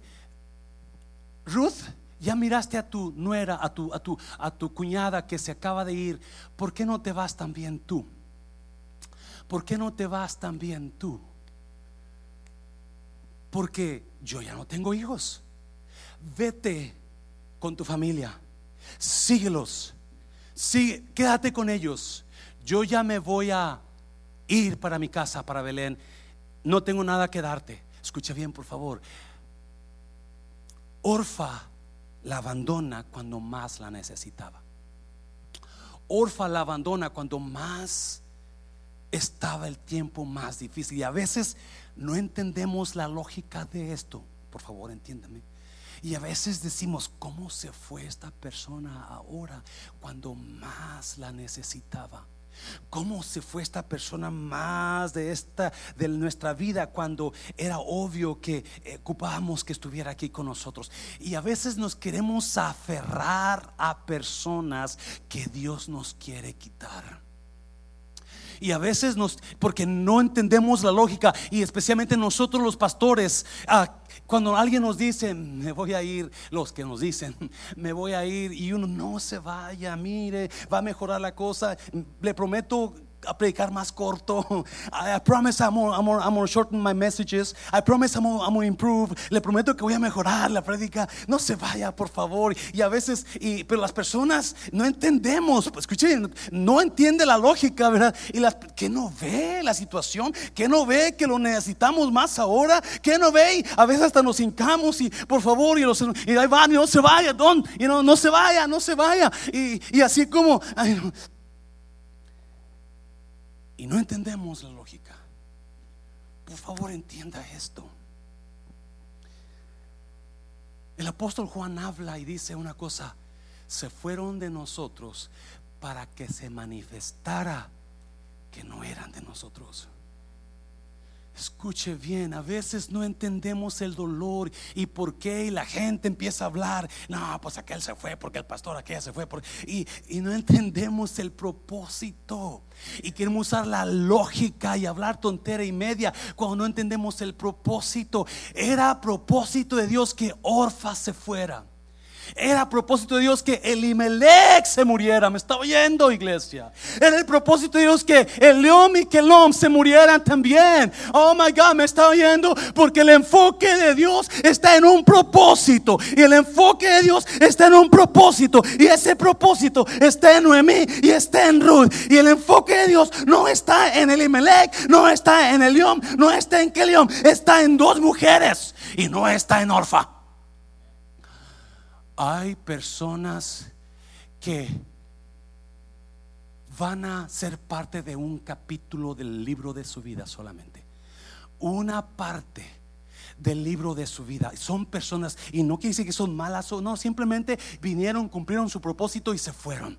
Ruth ya miraste a tu nuera, a tu, a tu, a tu cuñada que se acaba de ir. ¿Por qué no te vas también tú? ¿Por qué no te vas también tú? Porque yo ya no tengo hijos. Vete con tu familia. Síguelos. Sí, quédate con ellos. Yo ya me voy a ir para mi casa, para Belén. No tengo nada que darte. Escucha bien, por favor. Orfa la abandona cuando más la necesitaba. Orfa la abandona cuando más estaba el tiempo más difícil. Y a veces no entendemos la lógica de esto. Por favor, entiéndame. Y a veces decimos, ¿cómo se fue esta persona ahora cuando más la necesitaba? ¿Cómo se fue esta persona más de esta de nuestra vida cuando era obvio que eh, ocupábamos que estuviera aquí con nosotros? Y a veces nos queremos aferrar a personas que Dios nos quiere quitar. Y a veces nos, porque no entendemos la lógica, y especialmente nosotros los pastores, cuando alguien nos dice, me voy a ir, los que nos dicen, *laughs* me voy a ir, y uno no se vaya, mire, va a mejorar la cosa, le prometo a predicar más corto. *laughs* I, promise I'm gonna, I'm, I'm gonna, shorten my messages. I promise I'm gonna, I'm gonna, improve. Le prometo que voy a mejorar la prédica. No se vaya, por favor. Y a veces, y, pero las personas no entendemos. Escuchen, no entiende la lógica, ¿verdad? Y las, que no ve la situación, que no ve que lo necesitamos más ahora, que no ve. a veces hasta nos hincamos y por favor, y, los, y ahí van, y no se vaya, don, y no, no se vaya, no se vaya. Y, y así como, ay, y no entendemos la lógica. Por favor, entienda esto. El apóstol Juan habla y dice una cosa, se fueron de nosotros para que se manifestara que no eran de nosotros. Escuche bien, a veces no entendemos el dolor y por qué y la gente empieza a hablar, no, pues aquel se fue porque el pastor aquella se fue y, y no entendemos el propósito y queremos usar la lógica y hablar tontera y media cuando no entendemos el propósito. Era propósito de Dios que Orfa se fuera. Era a propósito de Dios que Elimelech se muriera. ¿Me está oyendo, iglesia? Era el propósito de Dios que el león y Kelom se murieran también. Oh my God, ¿me está oyendo? Porque el enfoque de Dios está en un propósito. Y el enfoque de Dios está en un propósito. Y ese propósito está en Noemí y está en Ruth. Y el enfoque de Dios no está en Elimelech, no está en el león, no está en Keliom, está en dos mujeres y no está en Orfa. Hay personas que van a ser parte de un capítulo del libro de su vida solamente. Una parte del libro de su vida. Son personas, y no quiere decir que son malas o no, simplemente vinieron, cumplieron su propósito y se fueron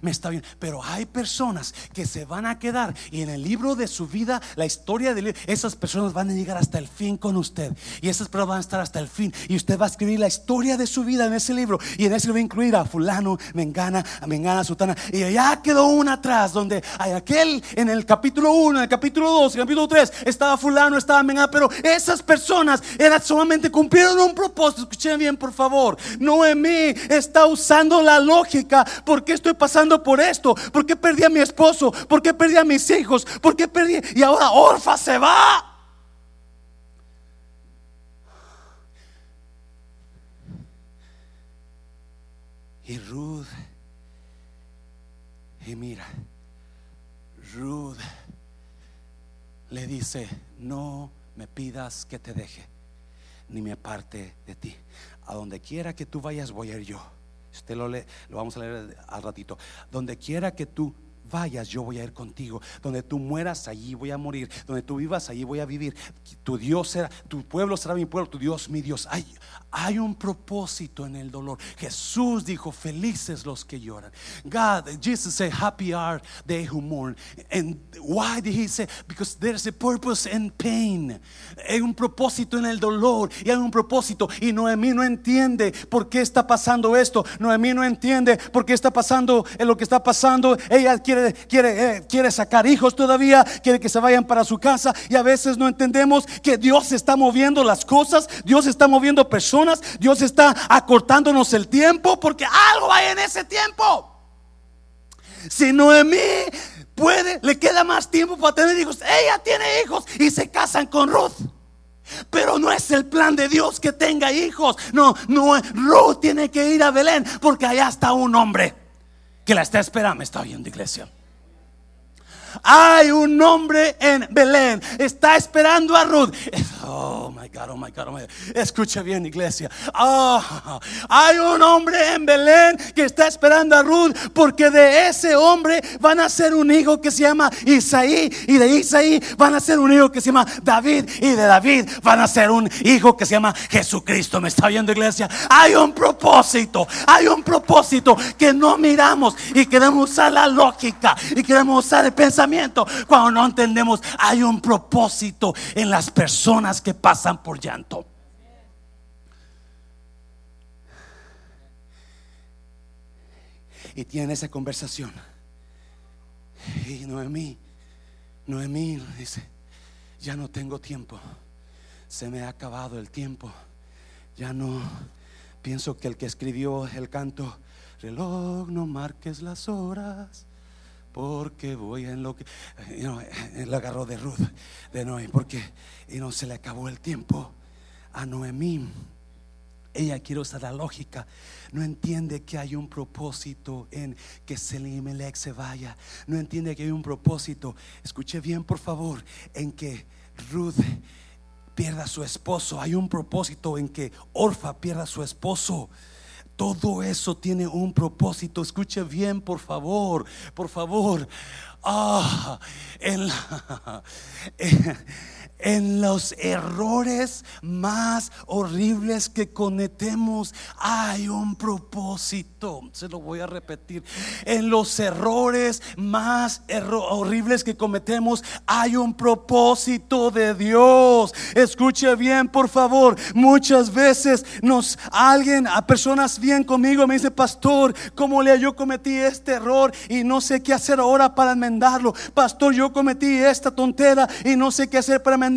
me está bien. Pero hay personas que se van a quedar y en el libro de su vida, la historia de esas personas van a llegar hasta el fin con usted. Y esas personas van a estar hasta el fin. Y usted va a escribir la historia de su vida en ese libro. Y en ese libro va a incluir a fulano, mengana, a mengana, sutana. Y allá quedó una atrás donde hay aquel en el capítulo 1, en el capítulo 2, en el capítulo 3, estaba fulano, estaba mengana. Pero esas personas eran solamente cumplieron un propósito. Escuchen bien, por favor. Noemí está usando la lógica. porque estoy pasando? Por esto? ¿Por qué perdí a mi esposo? ¿Por qué perdí a mis hijos? ¿Por qué perdí? Y ahora Orfa se va. Y Ruth, y mira, Ruth le dice, no me pidas que te deje, ni me aparte de ti. A donde quiera que tú vayas voy a ir yo. Usted lo lee, lo vamos a leer al ratito. Donde quiera que tú vayas, yo voy a ir contigo. Donde tú mueras, allí voy a morir. Donde tú vivas, allí voy a vivir. Tu Dios será, tu pueblo será mi pueblo, tu Dios mi Dios. Hay, un propósito en el dolor. Jesús dijo, felices los que lloran. God, Jesus said, happy are they who mourn. And why did he say? Because there's a purpose in pain. Hay un propósito en el dolor y hay un propósito. Y Noemí no entiende por qué está pasando esto. Noemí no entiende por qué está pasando lo que está pasando. Ella quiere quiere, eh, quiere, sacar hijos todavía, quiere que se vayan para su casa y a veces no entendemos que Dios está moviendo las cosas, Dios está moviendo personas, Dios está acortándonos el tiempo porque algo hay en ese tiempo. Si Noemí puede, le queda más tiempo para tener hijos, ella tiene hijos y se casan con Ruth. Pero no es el plan de Dios que tenga hijos. No, no, Ruth tiene que ir a Belén porque allá está un hombre que la está esperando. Me está oyendo, iglesia. Hay un hombre en Belén. Está esperando a Ruth. Oh my God, oh my God, oh my God. Escucha bien, iglesia. Oh, hay un hombre en Belén que está esperando a Ruth porque de ese hombre van a ser un hijo que se llama Isaí. Y de Isaí van a ser un hijo que se llama David. Y de David van a ser un hijo que se llama Jesucristo. ¿Me está oyendo, iglesia? Hay un propósito. Hay un propósito que no miramos y queremos usar la lógica y queremos usar el pensamiento cuando no entendemos, hay un propósito en las personas que pasan por llanto. Y tienen esa conversación. Y Noemí, Noemí dice, ya no tengo tiempo. Se me ha acabado el tiempo. Ya no pienso que el que escribió el canto, reloj, no marques las horas porque voy en lo que you know, él agarró de Ruth de Noé porque y no se le acabó el tiempo a Noemí. Ella quiere usar la lógica. No entiende que hay un propósito en que Selimelech se vaya. No entiende que hay un propósito. Escuche bien por favor en que Ruth pierda su esposo. Hay un propósito en que Orfa pierda su esposo todo eso tiene un propósito. Escuche bien, por favor, por favor. Ah, en *laughs* En los errores más horribles que cometemos hay un propósito. Se lo voy a repetir. En los errores más horribles que cometemos hay un propósito de Dios. Escuche bien, por favor. Muchas veces nos alguien, a personas bien conmigo, me dice, pastor, ¿cómo le yo cometí este error y no sé qué hacer ahora para enmendarlo? Pastor, yo cometí esta tontera y no sé qué hacer para enmendarlo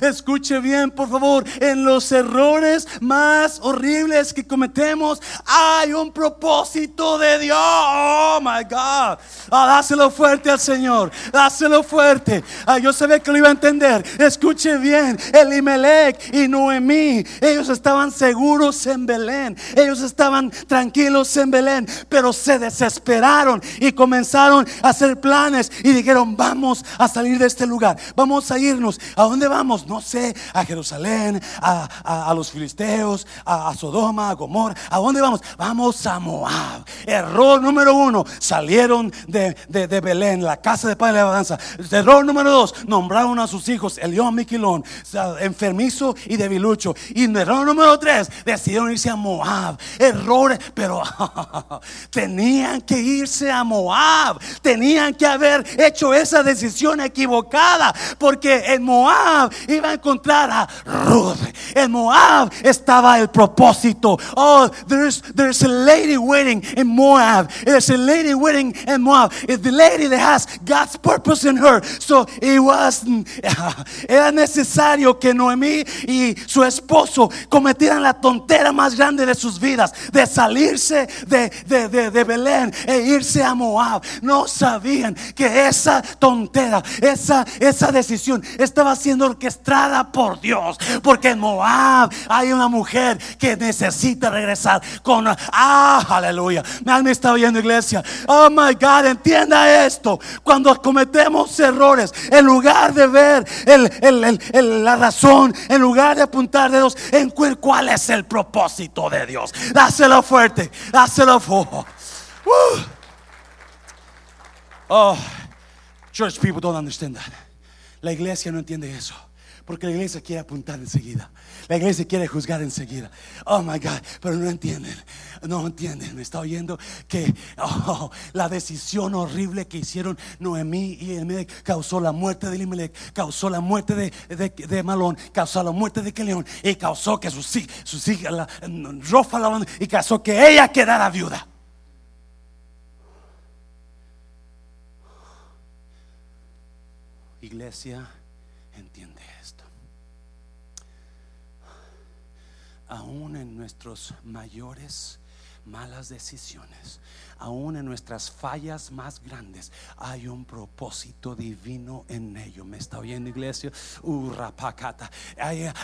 Escuche bien, por favor. En los errores más horribles que cometemos hay un propósito de Dios. Oh my God. Ah, dáselo fuerte al Señor. Dáselo fuerte. Ah, yo sabía que lo iba a entender. Escuche bien. Elimelech y Noemí, ellos estaban seguros en Belén. Ellos estaban tranquilos en Belén, pero se desesperaron y comenzaron a hacer planes y dijeron, vamos a salir de este lugar. Vamos a irnos. ¿A dónde vamos? No sé, a Jerusalén, a, los filisteos, a, Sodoma, a Gomorra. ¿A dónde vamos? Vamos a Moab. Error número uno, salieron de, Belén, la casa de padre de la Error número dos, nombraron a sus hijos Elión, Miquilón, enfermizo y debilucho. Y error número tres, decidieron irse a Moab. Errores, pero *laughs* tenían que irse a Moab. Tenían que haber hecho esa decisión equivocada. Porque en Moab iba a encontrar a Ruth. En Moab estaba el propósito. Oh, there's, there's a lady waiting in Moab. There's a lady waiting in Moab. It's the lady that has God's purpose in her. So it was, *laughs* era necesario que Noemí y su esposo cometieran la tontera más grande de sus vidas, de salirse de, de, de, de Belén e irse a Moab. No sabían que esa tontera, esa, esa decisión estaba siendo orquestada por Dios. Porque en Moab hay una mujer que necesita regresar con... Ah, aleluya. Me está oyendo iglesia. Oh my God, entienda esto. Cuando cometemos errores, en lugar de ver la razón, en lugar de apuntar dedos, en cuál es el propósito de Dios. Dáselo fuerte, dáselo fuerte. Oh, church people don't understand that. La iglesia no entiende eso. Porque la iglesia quiere apuntar enseguida. La iglesia quiere juzgar enseguida. Oh my God, pero no entienden. No entienden. Me está oyendo que oh, la decisión horrible que hicieron Noemí y Elimelech causó la muerte de Elimelech, causó la muerte de, de, Malón, causó la muerte de Keleón y causó que sus, sus hijas, la, y causó que ella quedara viuda. Iglesia, entiende aún en nuestros mayores malas decisiones, aún en nuestras fallas más grandes, hay un propósito divino en ello. ¿Me está oyendo, iglesia? Urrapacata.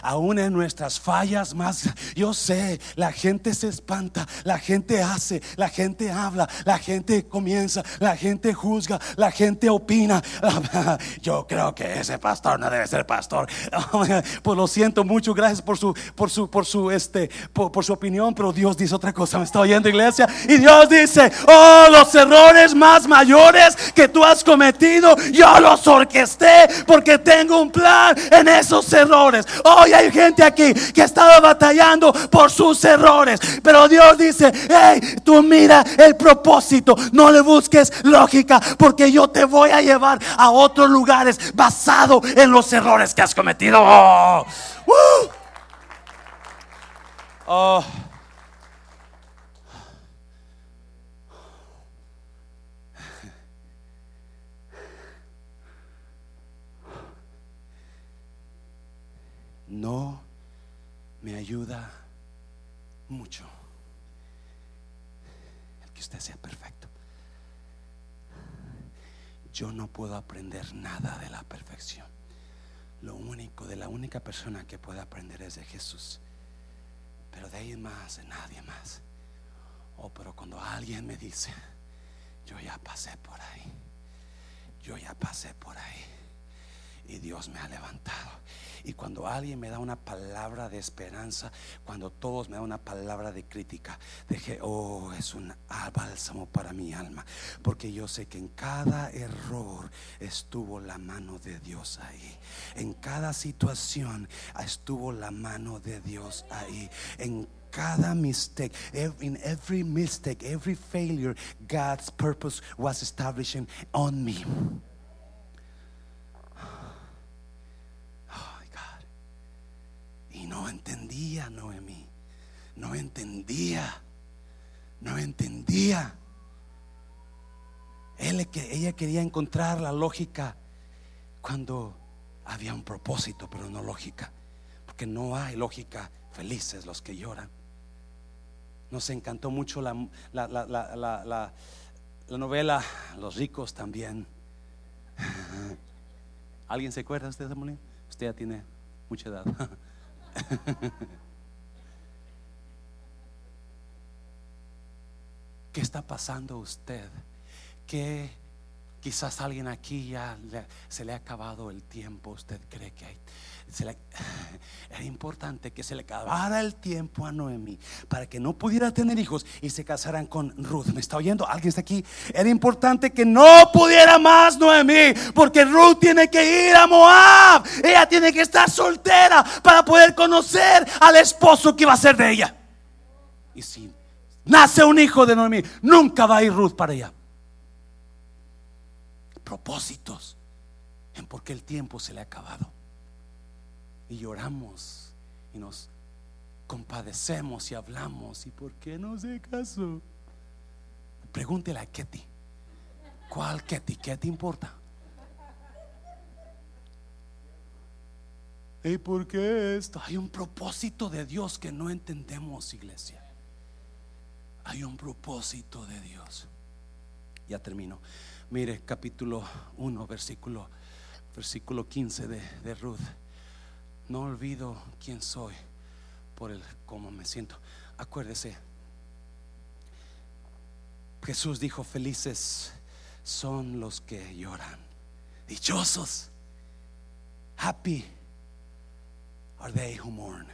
Aún en nuestras fallas más, yo sé, la gente se espanta, la gente hace, la gente habla, la gente comienza, la gente juzga, la gente opina. *laughs* Yo creo que ese pastor no debe ser pastor. *laughs* Pues lo siento mucho, gracias por su, por su, por su este, por, su opinión, pero Dios dice otra cosa, me está oyendo iglesia, y Dios dice, oh, los errores más mayores que tú has cometido, yo los orquesté porque tengo un plan en esos errores. Hoy hay gente aquí que estaba batallando por sus errores, pero Dios dice, hey, tú mira el propósito, no le busques lógica, porque yo te voy a llevar a otros lugares basado en los errores que has cometido. Oh. Oh. No me ayuda mucho el que usted sea perfecto. Yo no puedo aprender nada de la perfección. Lo único, de la única persona que puede aprender es de Jesús. Pero de ahí más, de nadie más. Oh, pero cuando alguien me dice, yo ya pasé por ahí, yo ya pasé por ahí. y Dios me ha levantado. Y cuando alguien me da una palabra de esperanza, cuando todos me dan una palabra de crítica, dije, oh, es un bálsamo para mi alma. Porque yo sé que en cada error estuvo la mano de Dios ahí. En cada situación estuvo la mano de Dios ahí. En cada mistake, in every mistake, every failure, God's purpose was establishing on me. Y no entendía Noemí. No entendía. No entendía. ella quería encontrar la lógica cuando había un propósito, pero no lógica. Porque no hay lógica felices los que lloran. Nos encantó mucho la, la, la, la novela Los ricos también. *laughs* ¿Alguien se acuerda de usted, Usted ya tiene mucha edad. *laughs* *laughs* ¿Qué está pasando usted? Que quizás alguien aquí ya se le ha acabado el tiempo. ¿Usted cree que hay, *sighs* era importante que se le acabara el tiempo a Noemí para que no pudiera tener hijos y se casaran con Ruth. ¿Me está oyendo? ¿Alguien está aquí? Era importante que no pudiera más Noemí porque Ruth tiene que ir a Moab. Ella tiene que estar soltera para poder conocer al esposo que va a ser de ella. Y si nace un hijo de Noemí, nunca va a ir Ruth para allá. Propósitos en por qué el tiempo se le ha acabado y lloramos y nos compadecemos y hablamos. ¿Y por qué no se casó? Pregúntele a Ketty. ¿Cuál Ketty? ¿Qué te importa? ¿Y por qué esto? Hay un propósito de Dios que no entendemos, iglesia. Hay un propósito de Dios. Ya termino. Mire, capítulo 1, versículo, versículo 15 de, de Ruth. No olvido quién soy por el cómo me siento. Acuérdese, Jesús dijo, felices son los que lloran. Dichosos. Happy are they who mourn.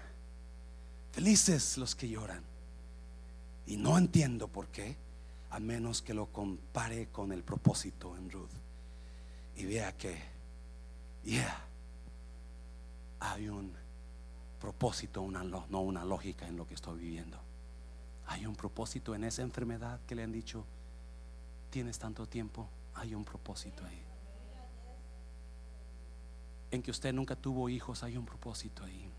Felices los que lloran. Y no entiendo por qué, a menos que lo compare con el propósito en Ruth. Y vea que, yeah hay un propósito, una, no una lógica en lo que estoy viviendo. Hay un propósito en esa enfermedad que le han dicho, tienes tanto tiempo, hay un propósito ahí. En que usted nunca tuvo hijos, hay un propósito ahí.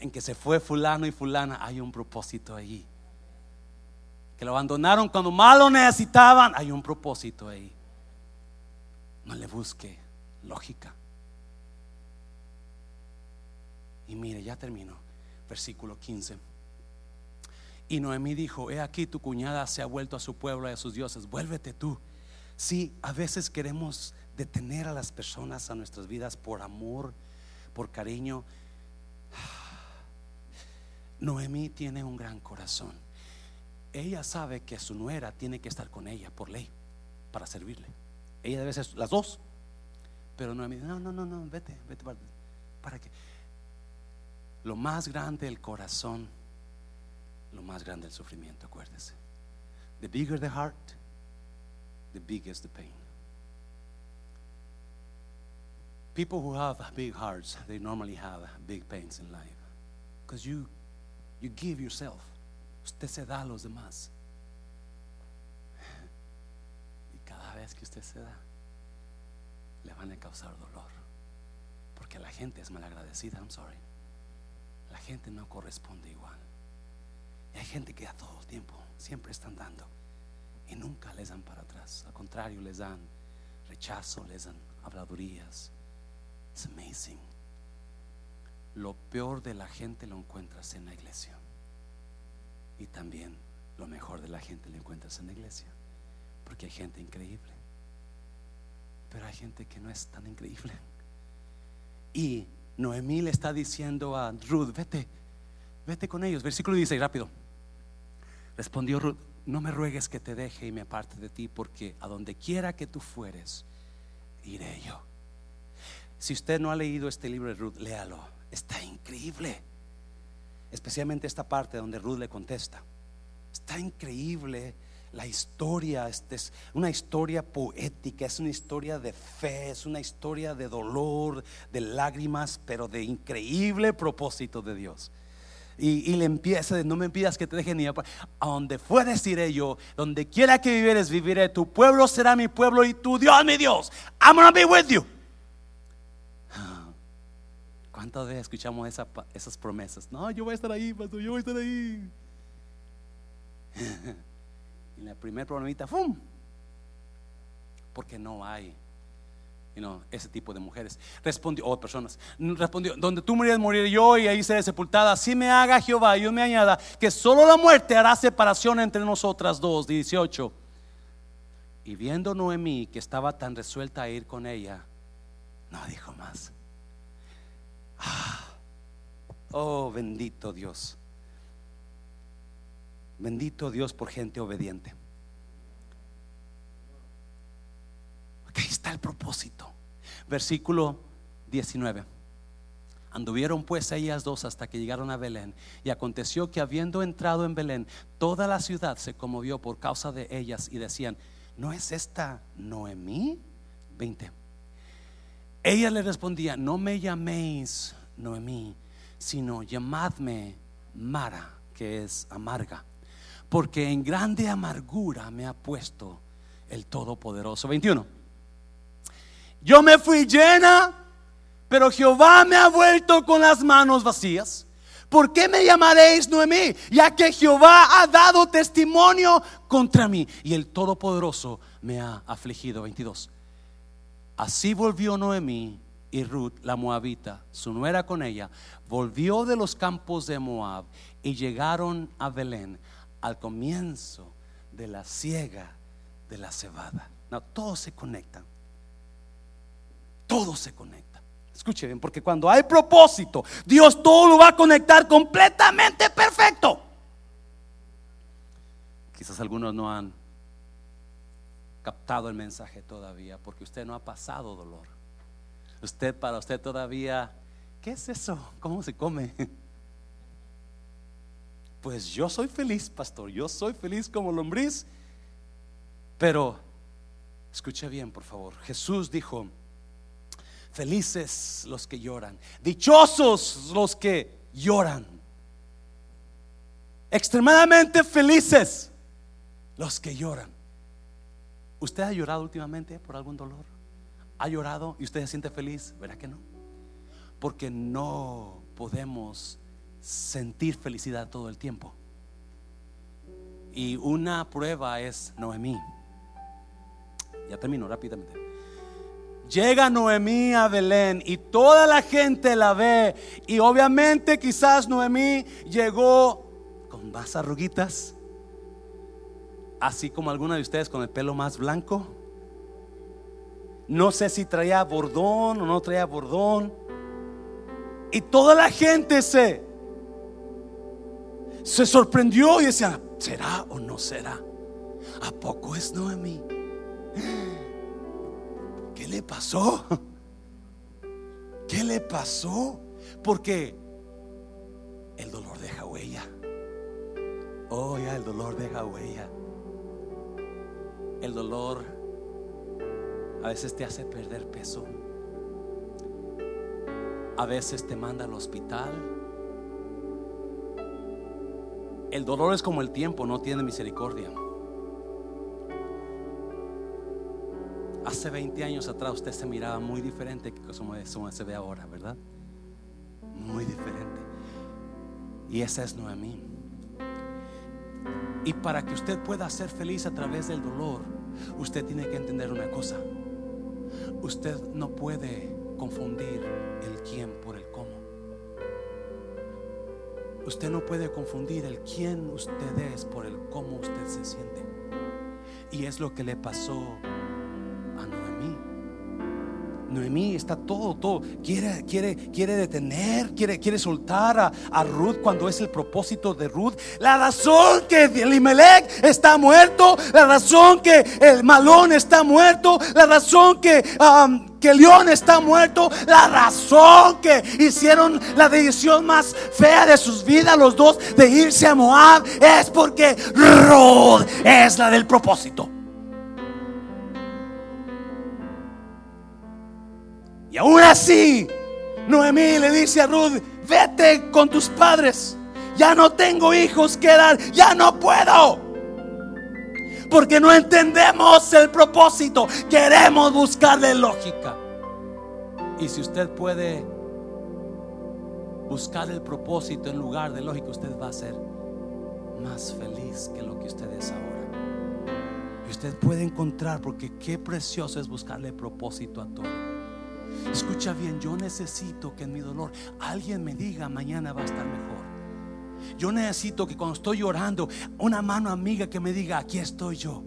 En que se fue fulano y fulana, hay un propósito ahí. Que lo abandonaron cuando más lo necesitaban, hay un propósito ahí. No le busque lógica. Y mire, ya termino. Versículo 15. Y Noemí dijo, he aquí tu cuñada se ha vuelto a su pueblo y a sus dioses, vuélvete tú. Sí, a veces queremos detener a las personas a nuestras vidas por amor, por cariño. *sighs* Noemí tiene un gran corazón. Ella sabe que su nuera tiene que estar con ella por ley para servirle. Ella debe ser las dos. Pero Noemí, no, no, no, no, vete, vete para, para que lo más grande el corazón, lo más grande el sufrimiento, acuérdese. The bigger the heart, the bigger the pain. People who have big hearts, they normally have big pains in life. Because you, you give yourself. Usted se da a los demás. Y cada vez que usted se da, le van a causar dolor. Porque la gente es malagradecida. I'm sorry la gente no corresponde igual. Y hay gente que a todo tiempo siempre están dando y nunca les dan para atrás. Al contrario, les dan rechazo, les dan habladurías. It's amazing. Lo peor de la gente lo encuentras en la iglesia. Y también lo mejor de la gente lo encuentras en la iglesia. Porque hay gente increíble. Pero hay gente que no es tan increíble. Y Noemí le está diciendo a Ruth, vete, vete con ellos. Versículo 16, rápido. Respondió Ruth, no me ruegues que te deje y me aparte de ti, porque a donde quiera que tú fueres, iré yo. Si usted no ha leído este libro de Ruth, léalo. Está increíble. Especialmente esta parte donde Ruth le contesta. Está increíble la historia. Este es una historia poética, es una historia de fe, es una historia de dolor, de lágrimas, pero de increíble propósito de Dios. Y, le empieza no me pidas que te deje ni a donde fueres iré yo, donde quiera que vivieres viviré, tu pueblo será mi pueblo y tu Dios mi Dios. I'm gonna be with you. *sighs* ¿Cuántas veces escuchamos esas promesas? No, yo voy a estar ahí, pastor, yo voy a estar ahí. *laughs* y la primera problemita, ¡fum! Porque no hay ese tipo de mujeres. Respondió, o personas, respondió, donde tú morías, moriré yo y ahí seré sepultada. Así me haga Jehová, yo me añada, que solo la muerte hará separación entre nosotras dos. 18. Y viendo Noemí que estaba tan resuelta a ir con ella, no dijo más. Ah, oh, bendito Dios. Bendito Dios por gente obediente. Aquí está el propósito. Versículo 19. Anduvieron pues ellas dos hasta que llegaron a Belén. Y aconteció que habiendo entrado en Belén, toda la ciudad se conmovió por causa de ellas y decían, ¿no es esta Noemí? 20. Ella le respondía, no me llaméis Noemí, sino llamadme Mara, que es amarga, porque en grande amargura me ha puesto el Todopoderoso. 21. Yo me fui llena, pero Jehová me ha vuelto con las manos vacías. ¿Por qué me llamaréis Noemí? Ya que Jehová ha dado testimonio contra mí y el Todopoderoso me ha afligido. 22. Así volvió Noemí y Ruth, la moabita, su nuera con ella, volvió de los campos de Moab y llegaron a Belén al comienzo de la siega de la cebada. No, todos se conectan. Todo se conecta. Escuche bien, porque cuando hay propósito, Dios todo lo va a conectar completamente perfecto. Quizás algunos no han captado el mensaje todavía porque usted no ha pasado dolor. Usted para usted todavía, ¿qué es eso? ¿Cómo se come? Pues yo soy feliz, pastor, yo soy feliz como lombriz. Pero, escuche bien, por favor. Jesús dijo, Felices los que lloran. Dichosos los que lloran. Extremadamente felices los que lloran. ¿Usted ha llorado últimamente por algún dolor? ¿Ha llorado y usted se siente feliz? ¿Verá que no? Porque no podemos sentir felicidad todo el tiempo. Y una prueba es Noemí. Ya termino rápidamente. Llega Noemí a Belén y toda la gente la ve. Y obviamente quizás Noemí llegó con más arruguitas, así como alguna de ustedes con el pelo más blanco. No sé si traía bordón o no traía bordón. Y toda la gente se, se sorprendió y decía, ¿será o no será? ¿A poco es Noemí? *gasps* ¿qué le pasó? *laughs* ¿Qué le pasó? Porque el dolor deja huella. Oh, ya el dolor deja huella. El dolor a veces te hace perder peso. A veces te manda al hospital. El dolor es como el tiempo, no tiene misericordia. Hace 20 años atrás usted se miraba muy diferente que como se ve ahora, ¿verdad? Muy diferente. Y esa es Noemí. Y para que usted pueda ser feliz a través del dolor, usted tiene que entender una cosa. Usted no puede confundir el quién Usted no puede confundir el quién usted es por el cómo usted se siente. Y es lo que le pasó Noemí está todo, todo. Quiere, quiere, quiere detener, quiere, quiere soltar a, a Ruth cuando es el propósito de Ruth. La razón que Elimelech está muerto, la razón que el malón está muerto, la razón que, um, que León está muerto, la razón que hicieron la decisión más fea de sus vidas los dos de irse a Moab es porque Ruth es la del propósito. Y aún así, Noemí le dice a Ruth, vete con tus padres. Ya no tengo hijos que dar, ya no puedo. Porque no entendemos el propósito, queremos buscarle lógica. Y si usted puede buscar el propósito en lugar de lógica, usted va a ser más feliz que lo que usted es ahora. Y usted puede encontrar, porque qué precioso es buscarle propósito a todo. Escucha bien, yo necesito que en mi dolor alguien me diga mañana va a estar mejor. Yo necesito que cuando estoy llorando, una mano amiga que me diga, aquí estoy yo.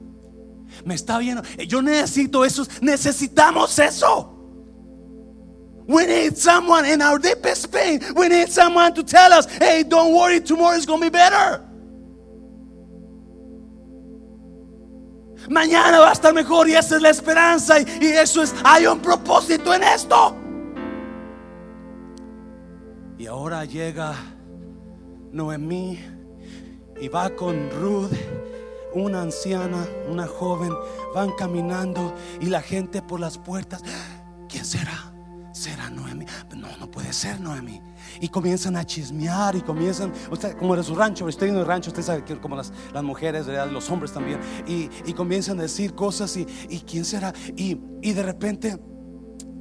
Me está viendo. Yo necesito eso. Necesitamos eso. We need someone in our deepest pain. We need someone to tell us, hey, don't worry, tomorrow is going to be better. Mañana va a estar mejor y esa es la esperanza y, eso es, hay un propósito en esto. Y ahora llega Noemí y va con Ruth, una anciana, una joven, van caminando y la gente por las puertas, ¿quién será? ¿Será Noemí? No, no puede ser Noemí. Y comienzan a chismear y comienzan, como en su rancho, estoy en el rancho, usted sabe que como las, mujeres, los hombres también, y, y, comienzan a decir cosas y, y quién será, y, y de repente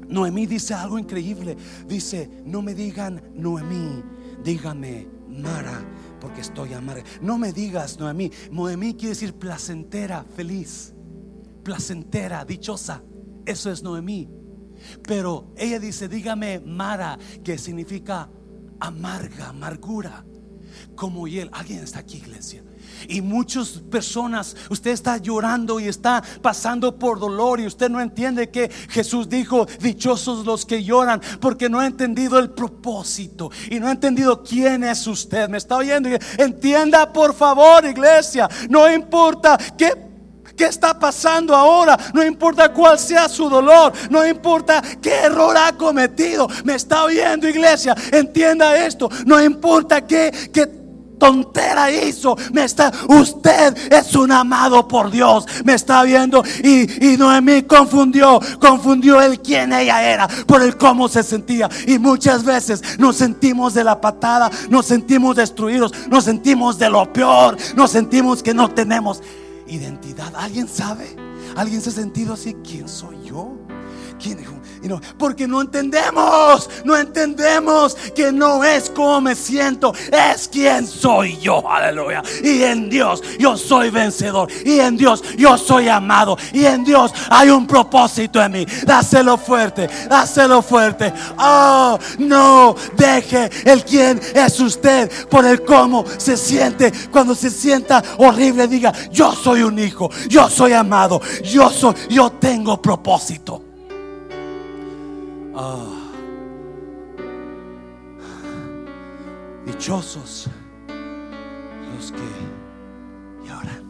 Noemí dice algo increíble, dice, no me digan Noemí, dígame Mara, porque estoy amarga. No me digas Noemí, Noemí quiere decir placentera, feliz, placentera, dichosa, eso es Noemí. Pero ella dice, dígame Mara, que significa amarga, amargura. Como él, alguien está aquí, iglesia. Y muchas personas, usted está llorando y está pasando por dolor y usted no entiende que Jesús dijo, dichosos los que lloran, porque no ha entendido el propósito y no ha entendido quién es usted. Me está oyendo. Entienda por favor, iglesia, no importa qué qué está pasando ahora, no importa cuál sea su dolor, no importa qué error ha cometido. Me está oyendo, iglesia, entienda esto, no importa qué, qué tontera hizo. Me está, usted es un amado por Dios. Me está viendo y, y Noemí confundió, confundió el quién ella era por el cómo se sentía. Y muchas veces nos sentimos de la patada, nos sentimos destruidos, nos sentimos de lo peor, nos sentimos que no tenemos identidad. ¿Alguien sabe? ¿Alguien se ha sentido así? ¿Quién soy yo? ¿Quién, porque no entendemos, no entendemos que no es como me siento, es quien soy yo, aleluya. Y en Dios yo soy vencedor, y en Dios yo soy amado, y en Dios hay un propósito en mí. Dáselo fuerte, dáselo fuerte. Oh, no deje el quien es usted por el cómo se siente. Cuando se sienta horrible, diga: Yo soy un hijo, yo soy amado, yo soy, yo tengo propósito. Ah. Dichosos los que lloran.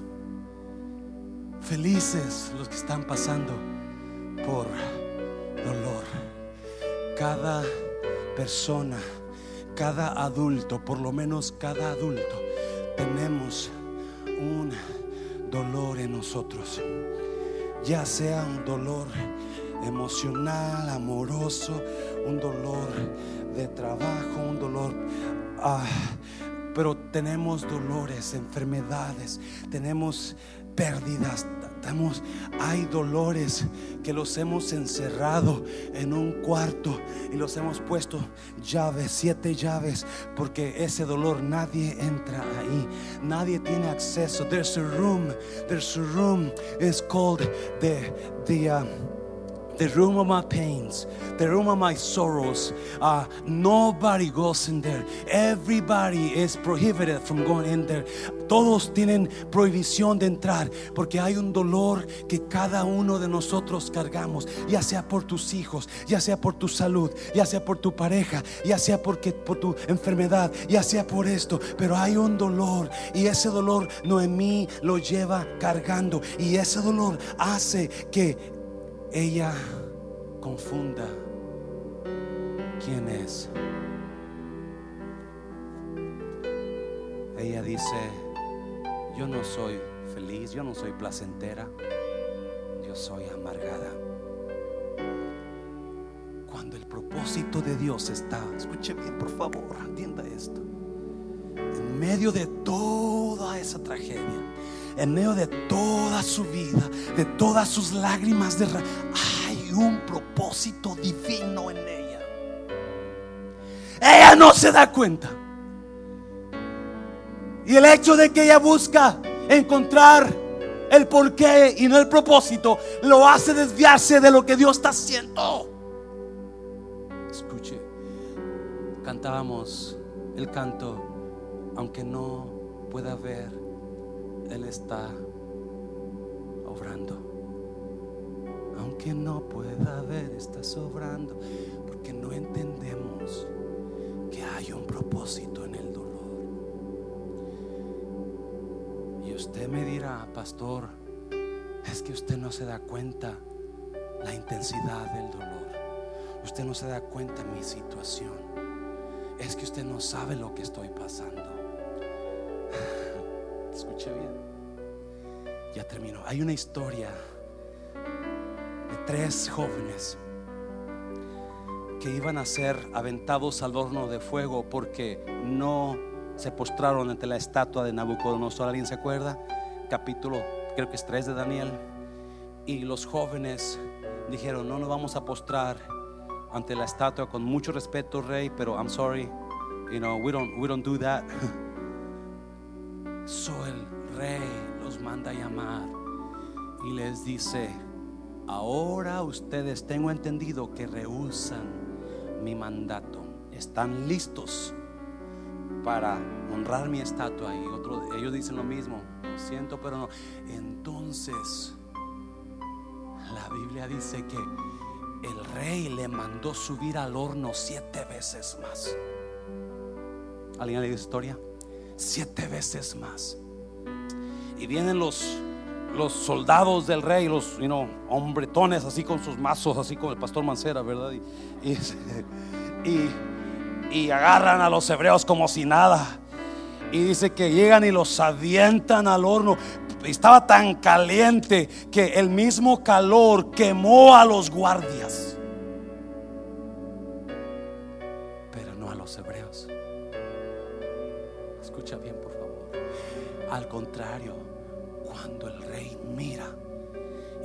Felices los que están pasando por dolor. Cada persona, cada adulto, por lo menos cada adulto, tenemos un dolor en nosotros. Ya sea un dolor emocional, amoroso, un dolor de trabajo, un dolor... Ah, pero tenemos dolores, enfermedades, tenemos pérdidas, tenemos, hay dolores que los hemos encerrado en un cuarto y los hemos puesto llaves, siete llaves, porque ese dolor nadie entra ahí, nadie tiene acceso. There's a room, there's a room, it's called the, the, uh, the room of my pains, the room of my sorrows. Uh, nobody goes in there. Everybody is prohibited from going in there. todos tienen prohibición de entrar porque hay un dolor que cada uno de nosotros cargamos, ya sea por tus hijos, ya sea por tu salud, ya sea por tu pareja, ya sea porque, por tu enfermedad, ya sea por esto, pero hay un dolor y ese dolor Noemí lo lleva cargando y ese dolor hace que ella confunda quién es. Ella dice, yo no soy feliz, yo no soy placentera, yo soy amargada. Cuando el propósito de Dios está, escuche bien por favor, entienda esto, en medio de toda esa tragedia, en medio de toda su vida, de todas sus lágrimas de hay un propósito divino en ella. Ella no se da cuenta. Y el hecho de que ella busca encontrar el porqué y no el propósito, lo hace desviarse de lo que Dios está haciendo. Escuche, cantábamos el canto, aunque no pueda ver, Él está obrando. Aunque no pueda ver, está sobrando, porque no entendemos que hay un propósito en el dolor. Y usted me dirá, pastor, es que usted no se da cuenta la intensidad del dolor. Usted no se da cuenta mi situación. Es que usted no sabe lo que estoy pasando. Escuche bien. Ya termino. Hay una historia de tres jóvenes que iban a ser aventados al horno de fuego porque no se postraron ante la estatua de Nabucodonosor. ¿Alguien se acuerda? Capítulo, creo que es 3 de Daniel. Y los jóvenes dijeron, no nos vamos a postrar ante la estatua con mucho respeto, rey, pero I'm sorry, you know, we don't, we don't do that. *laughs* So el rey los manda a llamar y les dice, ahora ustedes tengo entendido que rehusan mi mandato. Están listos para honrar mi estatua y otro, ellos dicen lo mismo, lo siento, pero no. Entonces, la Biblia dice que el rey le mandó subir al horno siete veces más. ¿Alguien le dio historia? Siete veces más. Y vienen los los soldados del rey, los you hombretones así con sus mazos, así como el pastor Mancera, ¿verdad? Y, *laughs* y, y agarran a los hebreos como si nada. Y dice que llegan y los avientan al horno. Estaba tan caliente que el mismo calor quemó a los guardias. Al contrario, cuando el rey mira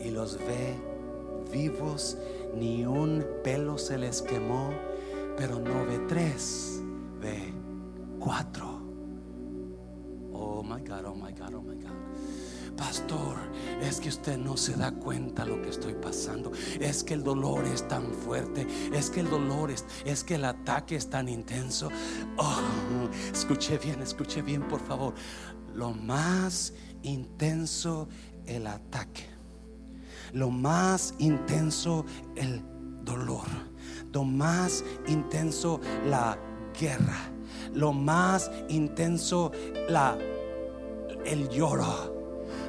y los ve vivos, ni un pelo se les quemó, pero no ve tres, ve cuatro. Oh my God, oh my God, oh my God. Pastor, es que usted no se da cuenta lo que estoy pasando. Es que el dolor es tan fuerte. Es que el dolor es, es que el ataque es tan intenso. Oh, escuche bien, escuche bien, por favor. Lo más intenso el ataque. Lo más intenso el dolor. Lo más intenso la guerra. Lo más intenso la el lloro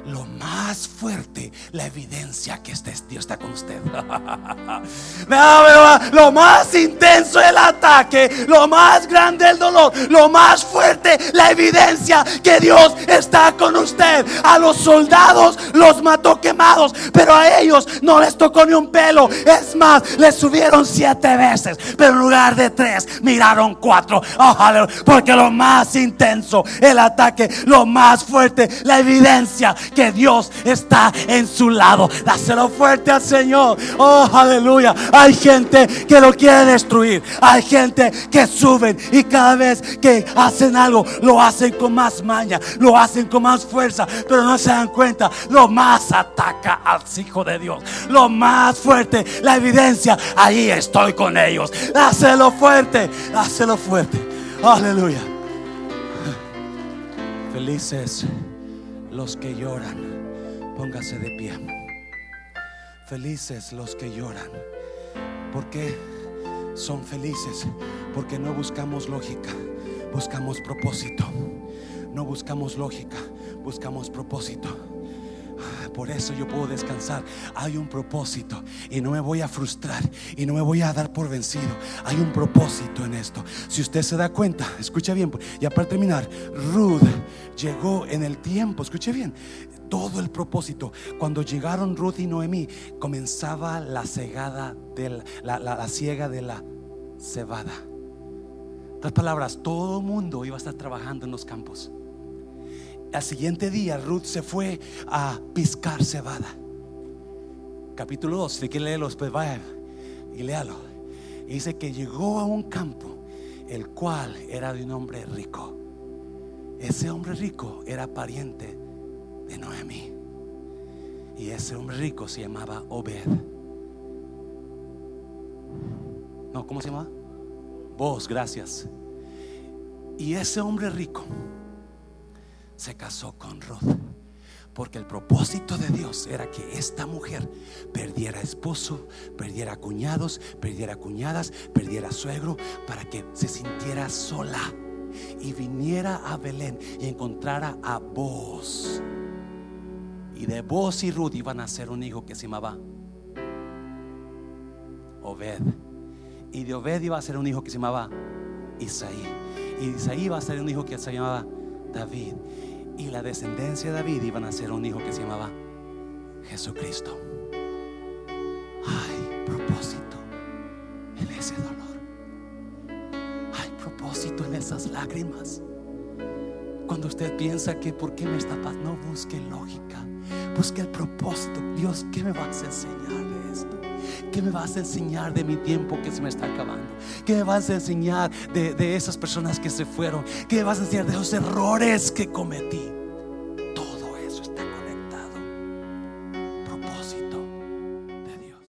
lo más fuerte, la evidencia que este Dios está con usted. *laughs* lo más intenso el ataque, lo más grande el dolor, lo más fuerte la evidencia que Dios está con usted. A los soldados los mató quemados, pero a ellos no les tocó ni un pelo. Es más, les subieron siete veces, pero en lugar de tres, miraron cuatro. Ojalá, porque lo más intenso el ataque, lo más fuerte la evidencia que Dios está en su lado. Dáselo fuerte al Señor. Oh, aleluya. Hay gente que lo quiere destruir. Hay gente que suben y cada vez que hacen algo, lo hacen con más maña, lo hacen con más fuerza, pero no se dan cuenta. Lo más ataca al Hijo de Dios. Lo más fuerte, la evidencia. Ahí estoy con ellos. Dáselo fuerte. Dáselo fuerte. Aleluya. Felices los que lloran. Póngase de pie. Felices los que lloran. ¿Por qué son felices? Porque no buscamos lógica, buscamos propósito. No buscamos lógica, buscamos propósito. Por eso yo puedo descansar. Hay un propósito y no me voy a frustrar y no me voy a dar por vencido. Hay un propósito en esto. Si usted se da cuenta, escucha bien. Ya para terminar, Ruth llegó en el tiempo, escuche bien, todo el propósito. Cuando llegaron Ruth y Noemí, comenzaba la cegada de la, la, ciega de la cebada. Las palabras, todo el mundo iba a estar trabajando en los campos. Al siguiente día Ruth se fue a piscar cebada. Capítulo 2, si quiere leerlo, pues vaya y léalo. dice que llegó a un campo, el cual era de un hombre rico. Ese hombre rico era pariente de Noemi. Y ese hombre rico se llamaba Obed. No, ¿cómo se llama? Vos, gracias. Y ese hombre rico se casó con Ruth. Porque el propósito de Dios era que esta mujer perdiera esposo, perdiera cuñados, perdiera cuñadas, perdiera suegro, para que se sintiera sola y viniera a Belén y encontrara a vos. Y de vos y Ruth iban a ser un hijo que se llamaba Obed. Y de Obed iba a ser un hijo que se llamaba Isaí. Y Isaí iba a ser un hijo que se llamaba David. Y la descendencia de David iban a ser un hijo que se llamaba Jesucristo. Hay propósito en ese dolor. Hay propósito en esas lágrimas. Cuando usted piensa que por qué me está pasando, no busque lógica. Busque el propósito. Dios, ¿qué me vas a enseñar? ¿Qué me vas a enseñar de mi tiempo que se me está acabando? ¿Qué me vas a enseñar de, de esas personas que se fueron? ¿Qué me vas a enseñar de los errores que cometí?